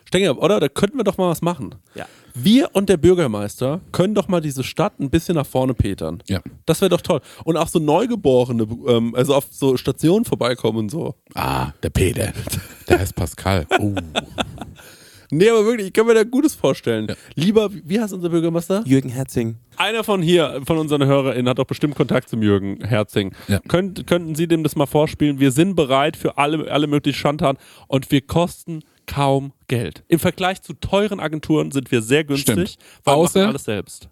Stenger, oder? Da könnten wir doch mal was machen. Ja. Wir und der Bürgermeister können doch mal diese Stadt ein bisschen nach vorne petern. Ja. Das wäre doch toll. Und auch so Neugeborene, ähm, also auf so Stationen vorbeikommen und so. Ah, der Peter. Der heißt Pascal. Oh. Nee, aber wirklich, ich kann mir da Gutes vorstellen. Lieber, wie heißt unser Bürgermeister? Jürgen Herzing. Einer von hier, von unseren HörerInnen, hat doch bestimmt Kontakt zum Jürgen Herzing. Ja. Könnt, könnten Sie dem das mal vorspielen? Wir sind bereit für alle, alle möglichen Schandtaten und wir kosten kaum Geld. Im Vergleich zu teuren Agenturen sind wir sehr günstig, Stimmt. weil wir Außer- machen alles selbst.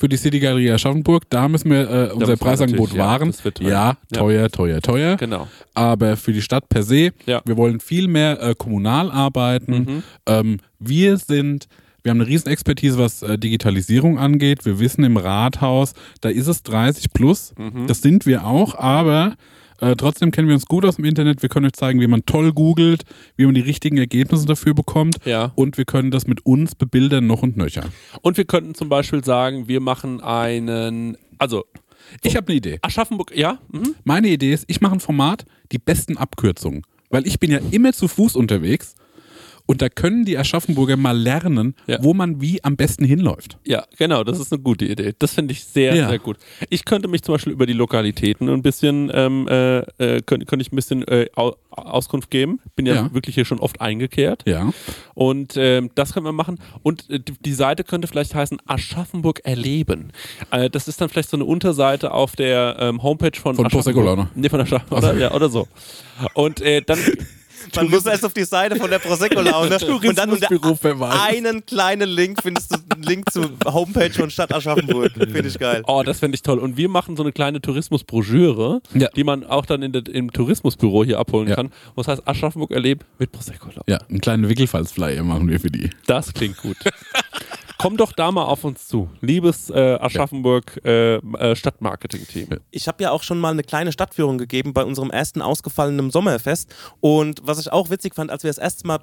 Für die City Galerie Aschaffenburg, da müssen wir äh, unser Preisangebot ja, wahren. das wird teuer. Ja, Ja. teuer, teuer, teuer. Genau. Aber für die Stadt per se, Ja. wir wollen viel mehr äh, kommunal arbeiten. Mhm. Ähm, wir sind, wir haben eine riesen Expertise, was äh, Digitalisierung angeht. Wir wissen im Rathaus, da ist es 30 plus. Mhm. Das sind wir auch, aber äh, trotzdem kennen wir uns gut aus dem Internet. Wir können euch zeigen, wie man toll googelt, wie man die richtigen Ergebnisse dafür bekommt. Ja. Und wir können das mit uns bebildern noch und nöcher. Und wir könnten zum Beispiel sagen, wir machen einen, also Ich habe eine Idee. Aschaffenburg, ja? Mhm. Meine Idee ist, ich mache ein Format, die besten Abkürzungen. Weil ich bin ja immer zu Fuß unterwegs und da können die Aschaffenburger mal lernen, Ja. wo man wie am besten hinläuft. Ja, genau, das ist eine gute Idee. Das finde ich sehr, Ja. sehr gut. Ich könnte mich zum Beispiel über die Lokalitäten ein bisschen, ähm, äh, äh, könnte, könnte ich ein bisschen äh, Au Auskunft geben. Bin ja, Ja. wirklich hier schon oft eingekehrt. Ja. Und ähm, das können wir machen. Und äh, die Seite könnte vielleicht heißen Aschaffenburg erleben. Äh, das ist dann vielleicht so eine Unterseite auf der ähm, Homepage von, Von Aschaffenburg. Prosecco Laune. Nee, von Aschaffenburg. Oder, ja, oder so. Und äh, dann Man muss erst auf die Seite von der Prosecco-Laune und dann unter einen kleinen Link findest du einen Link zur Homepage von Stadt Aschaffenburg. Finde ich geil. Oh, das fände ich toll. Und wir machen so eine kleine Tourismusbroschüre, Ja. die man auch dann in der, im Tourismusbüro hier abholen Ja. kann. Was heißt Aschaffenburg erleben mit Prosecco. Ja, einen kleinen Wickelfalsflyer machen wir für die. Das klingt gut. Komm doch da mal auf uns zu. Liebes äh, Aschaffenburg äh, äh, Stadtmarketing-Team. Ich habe ja auch schon mal eine kleine Stadtführung gegeben bei unserem ersten ausgefallenen Sommerfest. Und was ich auch witzig fand, als wir das erste Mal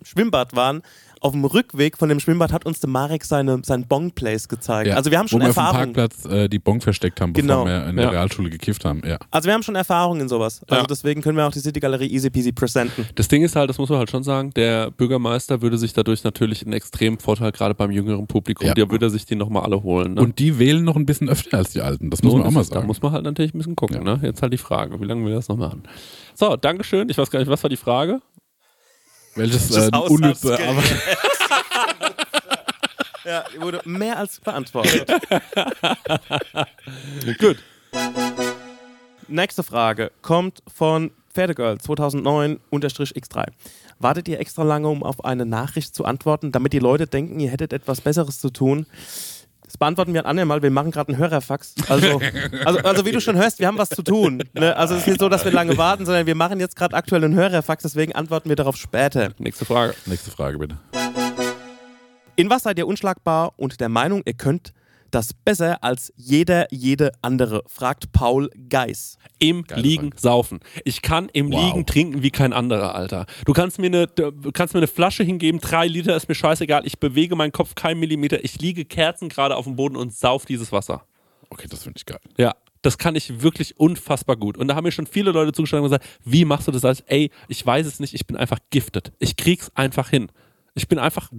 im Schwimmbad waren, auf dem Rückweg von dem Schwimmbad hat uns der Marek seine, sein Bong-Place gezeigt. Ja. Also wir haben schon Wo wir auf Erfahrung. dem Parkplatz äh, die Bon versteckt haben, bevor Genau. wir in der Ja. Realschule gekifft haben. Ja. Also wir haben schon Erfahrung in sowas. Also Ja. deswegen können wir auch die City Galerie easy peasy presenten. Das Ding ist halt, das muss man halt schon sagen, der Bürgermeister würde sich dadurch natürlich einen extremen Vorteil, gerade beim jüngeren Publikum, Ja. der würde sich die nochmal alle holen. Ne? Und die wählen noch ein bisschen öfter als die Alten. Das muss So, man auch mal ist- Da sagen. muss man halt natürlich ein bisschen gucken. Ne? Jetzt halt die Frage, wie lange wir das noch machen. So, Dankeschön. Ich weiß gar nicht, was war die Frage? Welches äh, unnütze Haushaltsgerät. Arbeit. Ja, wurde mehr als beantwortet. Gut. Nächste Frage kommt von Pferdegirl 2009-X3. Wartet ihr extra lange, um auf eine Nachricht zu antworten, damit die Leute denken, ihr hättet etwas Besseres zu tun? Das beantworten wir an andermal. Wir machen gerade einen Hörerfax. Also, also, also wie du schon hörst, wir haben was zu tun. Ne? Also es ist nicht so, dass wir lange warten, sondern wir machen jetzt gerade aktuell einen Hörerfax, deswegen antworten wir darauf später. Nächste Frage. Nächste Frage bitte. In was seid ihr unschlagbar und der Meinung, ihr könnt das besser als jeder, jede andere? Fragt Paul Geis. Im Liegen saufen. Ich kann im Wow. Liegen trinken wie kein anderer, Alter. Du kannst mir eine, kannst mir eine Flasche hingeben, drei Liter, ist mir scheißegal. Ich bewege meinen Kopf keinen Millimeter. Ich liege kerzengerade auf dem Boden und sauf dieses Wasser. Okay, das finde ich geil. Ja, das kann ich wirklich unfassbar gut. Und da haben mir schon viele Leute zugeschlagen und gesagt, wie machst du das? Ich, ey, ich weiß es nicht, ich bin einfach giftet. Ich krieg's einfach hin. Ich bin einfach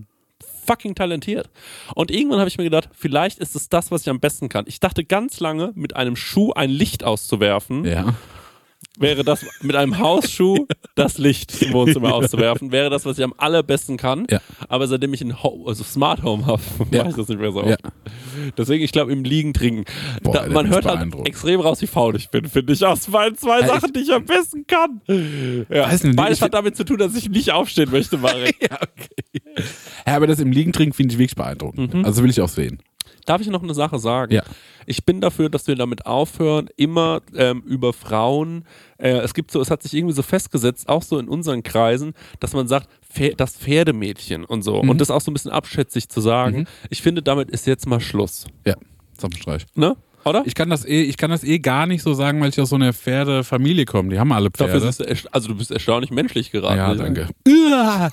fucking talentiert. Und irgendwann habe ich mir gedacht, vielleicht ist es das, was ich am besten kann. Ich dachte ganz lange, mit einem Schuh ein Licht auszuwerfen, Ja. Wäre das mit einem Hausschuh das Licht im Wohnzimmer auszuwerfen, wäre das, was ich am allerbesten kann. Ja. Aber seitdem ich ein Ho also Smart Home habe, Ja. mache ich das nicht mehr so. Ja. oft. Deswegen, ich glaube, im Liegen trinken. Boah, da, man hört halt extrem raus, wie faul ich bin, finde ich. Aus meinen zwei Ja, Sachen, die ich am besten kann. Ja. Weiß nicht, Beides ich- hat damit zu tun, dass ich nicht aufstehen möchte, Marek. Ja, okay. Ja, aber das im Liegen trinken finde ich wirklich beeindruckend. Mhm. Also will ich auch sehen. Darf ich noch eine Sache sagen? Ja. Ich bin dafür, dass wir damit aufhören, immer ähm, über Frauen, äh, es gibt so, es hat sich irgendwie so festgesetzt, auch so in unseren Kreisen, dass man sagt, das Pferdemädchen und so. Und das auch so ein bisschen abschätzig zu sagen. Ich finde, damit ist jetzt mal Schluss. Ja, Zapfenstreich. Ne? Oder? Ich kann das eh, ich kann das eh gar nicht so sagen, weil ich aus so einer Pferdefamilie komme. Die haben alle Pferde. Dafür also du bist erstaunlich menschlich geraten. ja, danke. Uah.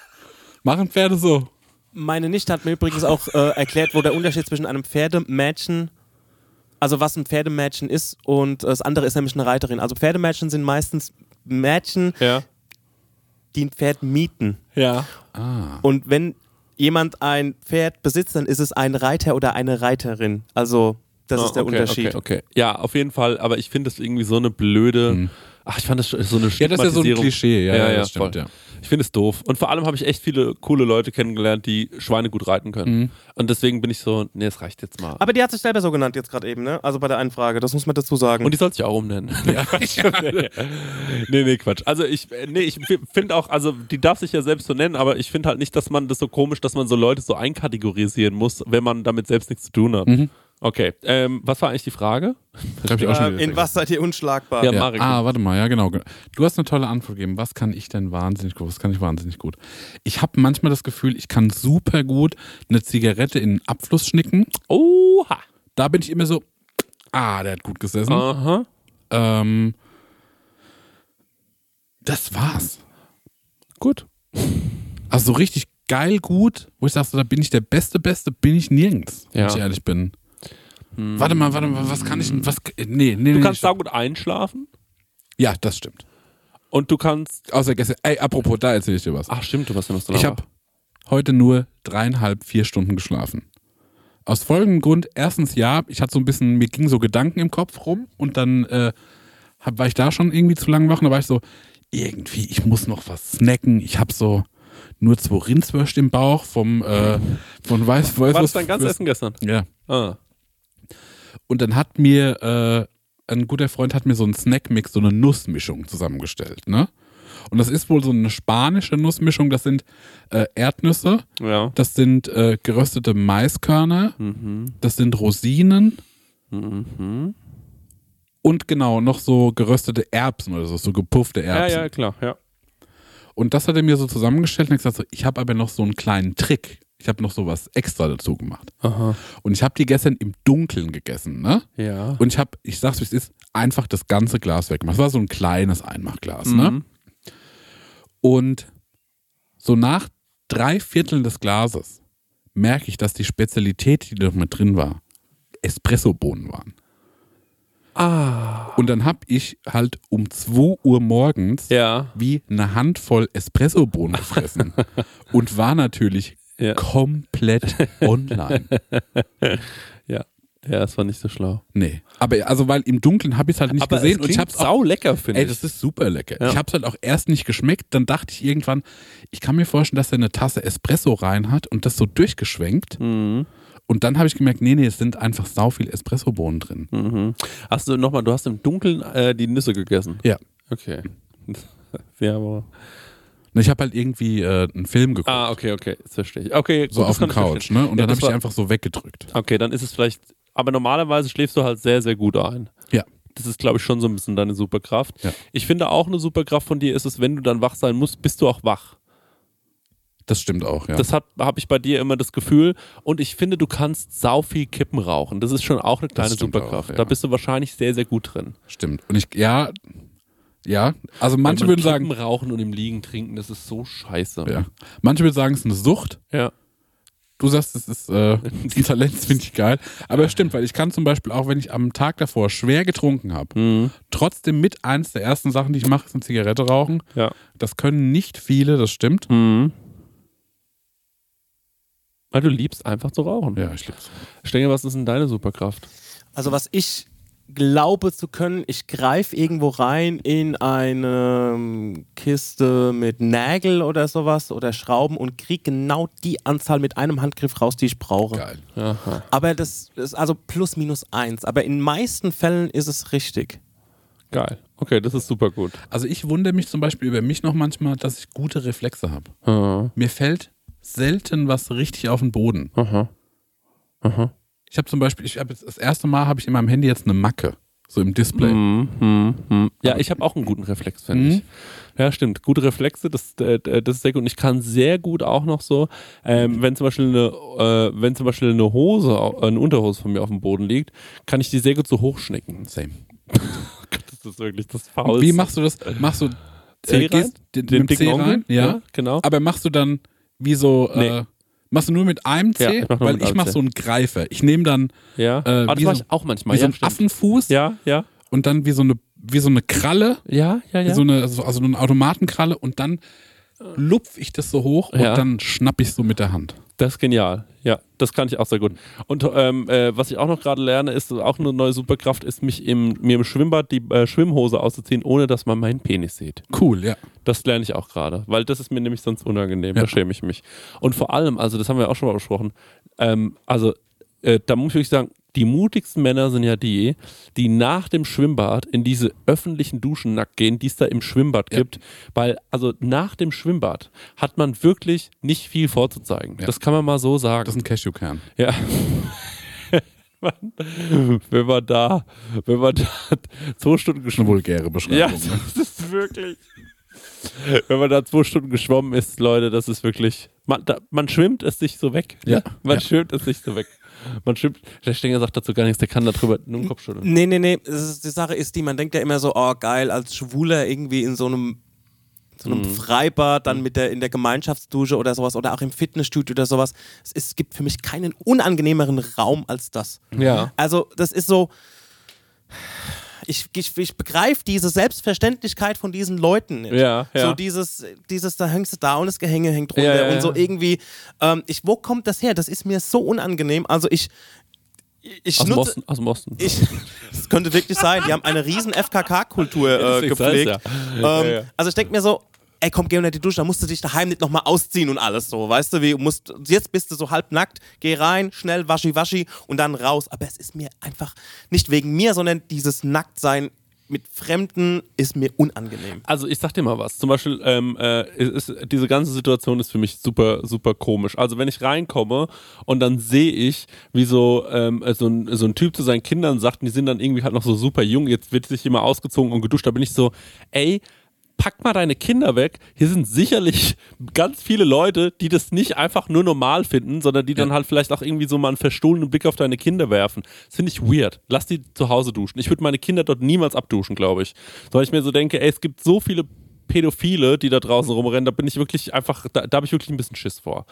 Machen Pferde so. Meine Nichte hat mir übrigens auch äh, erklärt, wo der Unterschied zwischen einem Pferdemädchen, also was ein Pferdemädchen ist und das andere ist nämlich eine Reiterin. Also Pferdemädchen sind meistens Mädchen, Ja. die ein Pferd mieten. Ja. Und wenn jemand ein Pferd besitzt, dann ist es ein Reiter oder eine Reiterin. Also das Ah, ist der okay, Unterschied. Okay, okay. Ja, auf jeden Fall, aber ich finde das irgendwie so eine blöde. Ach, ich fand das so eine Ja, das ist ja so ein. Klischee. Ja, Ja, ja, ja, das stimmt, voll. ja. Ich finde es doof. Und vor allem habe ich echt viele coole Leute kennengelernt, die Schweine gut reiten können. Mhm. Und deswegen bin ich so, nee, es reicht jetzt mal. Aber die hat sich selber so genannt jetzt gerade eben, ne? Also bei der einen Frage, das muss man dazu sagen. Und die soll sich auch umnennen. Ja. nee, nee, Quatsch. Also ich, nee, ich finde auch, also die darf sich ja selbst so nennen, aber ich finde halt nicht, dass man das so komisch, dass man so Leute so einkategorisieren muss, wenn man damit selbst nichts zu tun hat. Mhm. Okay, ähm, was war eigentlich die Frage? Hab ich auch schon äh, wieder in was seid ihr unschlagbar? Ja, Ja. Marek. Ah, warte mal, ja genau. Du hast eine tolle Antwort gegeben. Was kann ich denn wahnsinnig gut? Was kann ich wahnsinnig gut? Ich habe manchmal das Gefühl, ich kann super gut eine Zigarette in einen Abfluss schnicken. Oha. Da bin ich immer so, ah, der hat gut gesessen. Aha. Ähm, das war's. Gut. Also so richtig geil gut, wo ich sage, so, da bin ich der beste, beste, bin ich nirgends, wenn Ja. ich ehrlich bin. Warte mal, warte mal, was kann ich denn, was, nee, nee, Du nee. kannst stopp. saugut einschlafen ja, das stimmt. und du kannst. Außer gestern, ey, apropos, da erzähle ich dir was. Ach, stimmt, du warst ja noch so Ich habe heute nur dreieinhalb, vier Stunden geschlafen. Aus folgendem Grund, erstens ja, ich hatte so ein bisschen, mir gingen so Gedanken im Kopf rum und dann äh, hab, war ich da schon irgendwie zu lang wach und da war ich so, irgendwie, ich muss noch was snacken. Ich habe so nur zwei Rindswürste im Bauch vom, äh, von Weiß, weiß War was- das dein ganzes Essen gestern? Ja. Ah. Und dann hat mir, äh, ein guter Freund hat mir so einen Snackmix, so eine Nussmischung zusammengestellt, ne? Und das ist wohl so eine spanische Nussmischung, das sind äh, Erdnüsse, Ja. das sind äh, geröstete Maiskörner, Mhm. das sind Rosinen Mhm. und genau noch so geröstete Erbsen oder so, so gepuffte Ja, Erbsen. ja, klar, ja. Und das hat er mir so zusammengestellt und ich gesagt, so, ich habe aber noch so einen kleinen Trick. Ich habe noch so was extra dazu gemacht. Aha. Und ich habe die gestern im Dunkeln gegessen, ne? Ja. Und ich habe, ich sag's wie es ist, einfach das ganze Glas weggemacht. Es war so ein kleines Einmachglas, ne? Mhm. Und so nach drei Vierteln des Glases merke ich, dass die Spezialität, die da mit drin war, Espressobohnen waren. Ah. Und dann habe ich halt um 2 Uhr morgens Ja. wie eine Handvoll Espressobohnen gefressen und war natürlich Ja. komplett online. Ja. Ja, das war nicht so schlau. Nee. Aber also, weil im Dunkeln habe ich es halt nicht Aber gesehen es und ich habe es sau lecker, finde Ey, ich. das ist super lecker. Ja. Ich habe es halt auch erst nicht geschmeckt. Dann dachte ich irgendwann, ich kann mir vorstellen, dass er eine Tasse Espresso rein hat und das so durchgeschwenkt. Mhm. Und dann habe ich gemerkt, nee, nee, es sind einfach sau viel Espressobohnen drin. Mhm. Hast du nochmal, du hast im Dunkeln äh, die Nüsse gegessen? Ja. Okay. Ja, aber. Ich habe halt irgendwie äh, einen Film geguckt. Ah, okay, okay, das verstehe ich. Okay, so gut, auf das dem Couch, ne? Und Ja, dann habe ich einfach so weggedrückt. Okay, dann ist es vielleicht. Aber normalerweise schläfst du halt sehr, sehr gut ein. Ja. Das ist, glaube ich, schon so ein bisschen deine Superkraft. Ja. Ich finde auch eine Superkraft von dir ist es, wenn du dann wach sein musst, bist du auch wach. Das stimmt auch, ja. Das habe hab ich bei dir immer das Gefühl. Und ich finde, du kannst sau viel Kippen rauchen. Das ist schon auch eine kleine Superkraft. auch, ja. Da bist du wahrscheinlich sehr, sehr gut drin. stimmt. Und ich, ja, ja. Also manche würden sagen, Kippen rauchen und im Liegen trinken, das ist so scheiße. ja. Manche würden sagen, es ist eine Sucht. Ja. Du sagst, es ist äh, ein Talent, das finde ich geil. Aber es stimmt, weil ich kann zum Beispiel auch, wenn ich am Tag davor schwer getrunken habe, Mhm. trotzdem mit eins der ersten Sachen, die ich mache, ist eine Zigarette rauchen. Ja. Das können nicht viele, das stimmt. Mhm. Weil du liebst einfach zu rauchen. Ja, ich lieb's. Stenger, was ist denn deine Superkraft? Also was ich glaube zu können, ich greife irgendwo rein in eine ähm, Kiste mit Nägel oder sowas oder Schrauben und kriege genau die Anzahl mit einem Handgriff raus, die ich brauche. Geil. Aha. Aber das ist also plus minus eins. Aber in meisten Fällen ist es richtig. Geil. Okay, das ist super gut. Also ich wundere mich zum Beispiel über mich noch manchmal, dass ich gute Reflexe habe. Aha. Mir fällt selten was richtig auf den Boden. Aha. Aha. Ich habe zum Beispiel, ich habe jetzt das erste Mal habe ich in meinem Handy jetzt eine Macke. So im Display. Mhm, mhm, mhm. Ja, ich habe auch einen guten Reflex, finde Mhm. ich. Ja, stimmt. Gute Reflexe, das, äh, das ist sehr gut. Und ich kann sehr gut auch noch so, ähm, wenn zum Beispiel eine, äh, wenn zum Beispiel eine Hose, äh, eine Unterhose von mir auf dem Boden liegt, kann ich die sehr gut so hochschnecken. Same. Das ist wirklich das Faulste. Wie machst du das? Machst du C rein? gehst den, Den dicken rein? Ja. genau. Aber machst du dann wie so, Nee. äh, machst du nur mit einem C? Ja, ich mach Weil mit ich einem mach C. so einen Greifer. Ich nehme dann Ja. äh, das wie mache so- ich auch manchmal. wie so einen stimmt. Affenfuß Ja, ja. und dann wie so eine, wie so eine Kralle, Ja, ja, ja. so eine, also also eine Automatenkralle und dann lupf ich das so hoch und dann schnapp ich so mit der Hand. Das ist genial. Ja, das kann ich auch sehr gut. Und ähm, äh, was ich auch noch gerade lerne, ist auch eine neue Superkraft, ist mich im, mir im Schwimmbad die äh, Schwimmhose auszuziehen, ohne dass man meinen Penis sieht. Cool, ja. Das lerne ich auch gerade, weil das ist mir nämlich sonst unangenehm. Ja. Da schäme ich mich. Und vor allem, also das haben wir auch schon mal besprochen, ähm, also äh, da muss ich wirklich sagen, die mutigsten Männer sind ja die, die nach dem Schwimmbad in diese öffentlichen Duschen nackt gehen, die es da im Schwimmbad Ja. gibt. Weil, also nach dem Schwimmbad hat man wirklich nicht viel vorzuzeigen. Ja. Das kann man mal so sagen. Das ist ein Cashewkern. Ja. wenn man da, wenn man da zwei Stunden Eine geschwommen vulgäre Ja, Beschreibung. ne? das ist wirklich. Wenn man da zwei Stunden geschwommen ist, Leute, das ist wirklich. Man, da, man schwimmt es sich so weg. Ja. Man Ja. schwimmt es sich so weg. Man schwimmt. Der Stenger sagt dazu gar nichts, der kann darüber nur den Kopf schütteln. Nee, nee, nee. Ist, die Sache ist die, man denkt ja immer so, oh geil, als Schwuler irgendwie in so einem, so einem Freibad, dann mit der, in der Gemeinschaftsdusche oder sowas oder auch im Fitnessstudio oder sowas. Es, ist, es gibt für mich keinen unangenehmeren Raum als das. Ja. Also, das ist so. Ich, ich, ich begreife diese Selbstverständlichkeit von diesen Leuten nicht. Ja, ja. So dieses, dieses, da hängst du da und das Gehänge hängt runter Ja, ja, und so irgendwie. Ähm, ich, wo kommt das her? Das ist mir so unangenehm. Also ich. Ich Aus nutze, Osten. Aus dem Osten. ich, das könnte wirklich sein. Die haben eine riesen FKK-Kultur äh, gepflegt. ja. Ähm, Ja, ja. Also ich denke mir so, ey komm, geh unter die Dusche, da musst du dich daheim nicht nochmal ausziehen und alles so. Weißt du, wie musst, jetzt bist du so halb nackt, geh rein, schnell waschi waschi und dann raus. Aber es ist mir einfach nicht wegen mir, sondern dieses Nacktsein mit Fremden ist mir unangenehm. Also ich sag dir mal was. Zum Beispiel, ähm, äh, ist, diese ganze Situation ist für mich super, super komisch. Also wenn ich reinkomme und dann sehe ich, wie so, ähm, so, ein, so ein Typ zu seinen Kindern sagt, und die sind dann irgendwie halt noch so super jung, jetzt wird sich immer ausgezogen und geduscht, da bin ich so, ey, pack mal deine Kinder weg. Hier sind sicherlich ganz viele Leute, die das nicht einfach nur normal finden, sondern die dann halt vielleicht auch irgendwie so mal einen verstohlenen Blick auf deine Kinder werfen. Das finde ich weird. Lass die zu Hause duschen. Ich würde meine Kinder dort niemals abduschen, glaube ich. Weil ich mir so denke, ey, es gibt so viele Pädophile, die da draußen rumrennen, da bin ich wirklich einfach, da, da habe ich wirklich ein bisschen Schiss vor.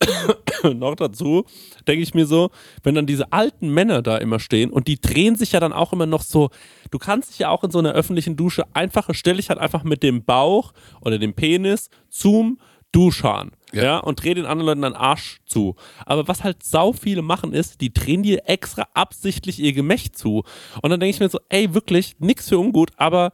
Noch dazu denke ich mir so, wenn dann diese alten Männer da immer stehen und die drehen sich ja dann auch immer noch so, du kannst dich ja auch in so einer öffentlichen Dusche einfach, stell dich halt einfach mit dem Bauch oder dem Penis zum Duschhahn. Ja. Ja. und dreh den anderen Leuten den Arsch zu. Aber was halt sau viele machen ist, die drehen dir extra absichtlich ihr Gemächt zu. Und dann denke ich mir so, ey, wirklich, nix für ungut, aber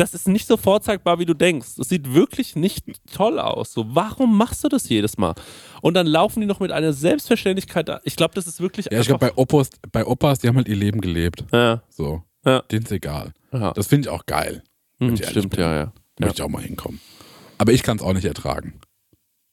das ist nicht so vorzeigbar, wie du denkst. Das sieht wirklich nicht toll aus. So, warum machst du das jedes Mal? Und dann laufen die noch mit einer Selbstverständlichkeit. Ich glaube, das ist wirklich Ja, ich glaube, bei Opas, bei Opas, die haben halt ihr Leben gelebt. Ja, So. Ja. Denen ist egal. ja. Das finde ich auch geil. Hm, stimmt, bin. ja, ja. ja. Möchte ich auch mal hinkommen. Aber ich kann es auch nicht ertragen.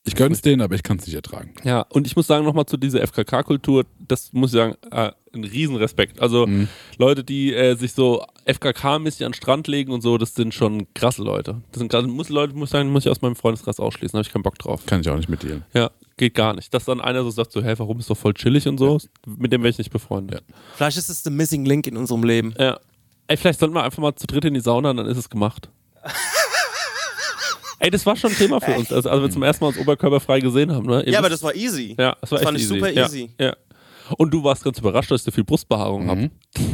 Ich gönne es denen, aber ich kann es nicht ertragen. Ja, und ich muss sagen, nochmal zu dieser FKK-Kultur, das muss ich sagen, äh, ein Riesenrespekt. Also Mhm. Leute, die äh, sich so FKK-mäßig an den Strand legen und so, das sind schon krasse Leute. Das sind krasse muss, Leute, muss ich sagen, muss ich aus meinem Freundeskreis ausschließen, da habe ich keinen Bock drauf. Kann ich auch nicht mit dir. Ja, geht gar nicht. Dass dann einer so sagt, so, hey, warum ist doch voll chillig und so, mit dem wäre ich nicht befreundet. Vielleicht ist es the missing link in unserem Leben. Ja. Ey, vielleicht sollten wir einfach mal zu dritt in die Sauna, dann ist es gemacht. Ey, das war schon ein Thema für uns, also, als wir zum ersten Mal uns oberkörperfrei gesehen haben. Ne? Ihr Ja, aber das war easy. ja, das war das echt fand ich easy. super ja, easy. Ja. Und du warst ganz überrascht, dass ich so viel Brustbehaarung Mhm. habe.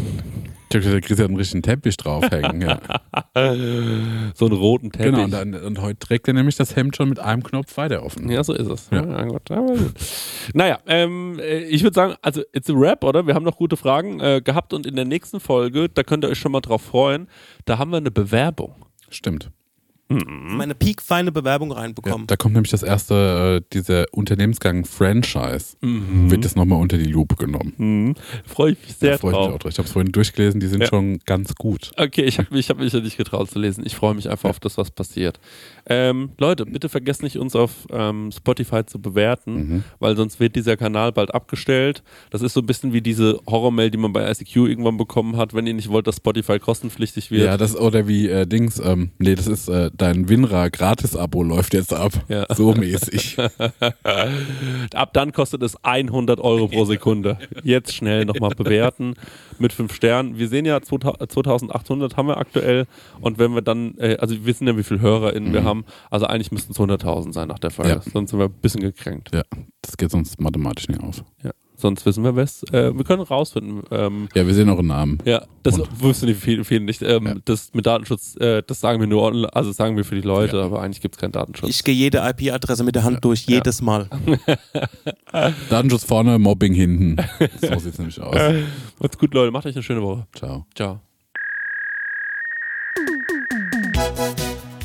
Ich hab gesagt, der Chris hat einen richtigen Teppich draufhängen. ja. So einen roten Teppich. Genau, und, dann, und heute trägt er nämlich das Hemd schon mit einem Knopf weiter offen. Ja, so ist es. Ja. Ja. Gott, naja, ähm, äh, ich würde sagen, also it's a Rap, oder? Wir haben noch gute Fragen äh, gehabt und in der nächsten Folge, da könnt ihr euch schon mal drauf freuen, da haben wir eine Bewerbung. Stimmt. Meine piekfeine Bewerbung Ja, reinbekommen. da kommt nämlich das erste, äh, dieser Unternehmensgang Franchise, wird das nochmal unter die Lupe genommen. Mhm. Freue ich mich sehr Da freue ich mich drauf. auch drauf. Ich habe es vorhin durchgelesen, die sind Ja. schon ganz gut. Okay, ich habe ich hab mich ja nicht getraut zu lesen. Ich freue mich einfach auf das, was passiert. Ähm, Leute, bitte vergesst nicht, uns auf ähm, Spotify zu bewerten, weil sonst wird dieser Kanal bald abgestellt. Das ist so ein bisschen wie diese Horrormail, die man bei ICQ irgendwann bekommen hat, wenn ihr nicht wollt, dass Spotify kostenpflichtig wird. Ja, das oder wie äh, Dings, ähm, nee, das ist äh, dein Winra Gratis-Abo läuft jetzt ab. Ja. So mäßig. Ab dann kostet es 100 Euro pro Sekunde. Jetzt schnell nochmal bewerten mit 5 Sternen. Wir sehen ja 2000 2800 haben wir aktuell und wenn wir dann, äh, also wir wissen ja, wie viele HörerInnen wir haben, also eigentlich müssten es 100.000 sein nach der Folge. Ja. Sonst sind wir ein bisschen gekränkt. ja, das geht sonst mathematisch nicht auf. Ja. Sonst wissen wir was. Äh, wir können rausfinden. Ähm, Ja, wir sehen auch einen Namen. ja, das Und- wussten die vielen, vielen nicht. Ähm, Ja. Das mit Datenschutz, äh, das sagen wir nur, online, also sagen wir für die Leute, aber eigentlich gibt es keinen Datenschutz. Ich gehe jede IP-Adresse mit der Hand durch, jedes Mal. Datenschutz vorne, Mobbing hinten. So sieht's nämlich aus. Macht's gut, Leute. Macht euch eine schöne Woche. Ciao. Ciao.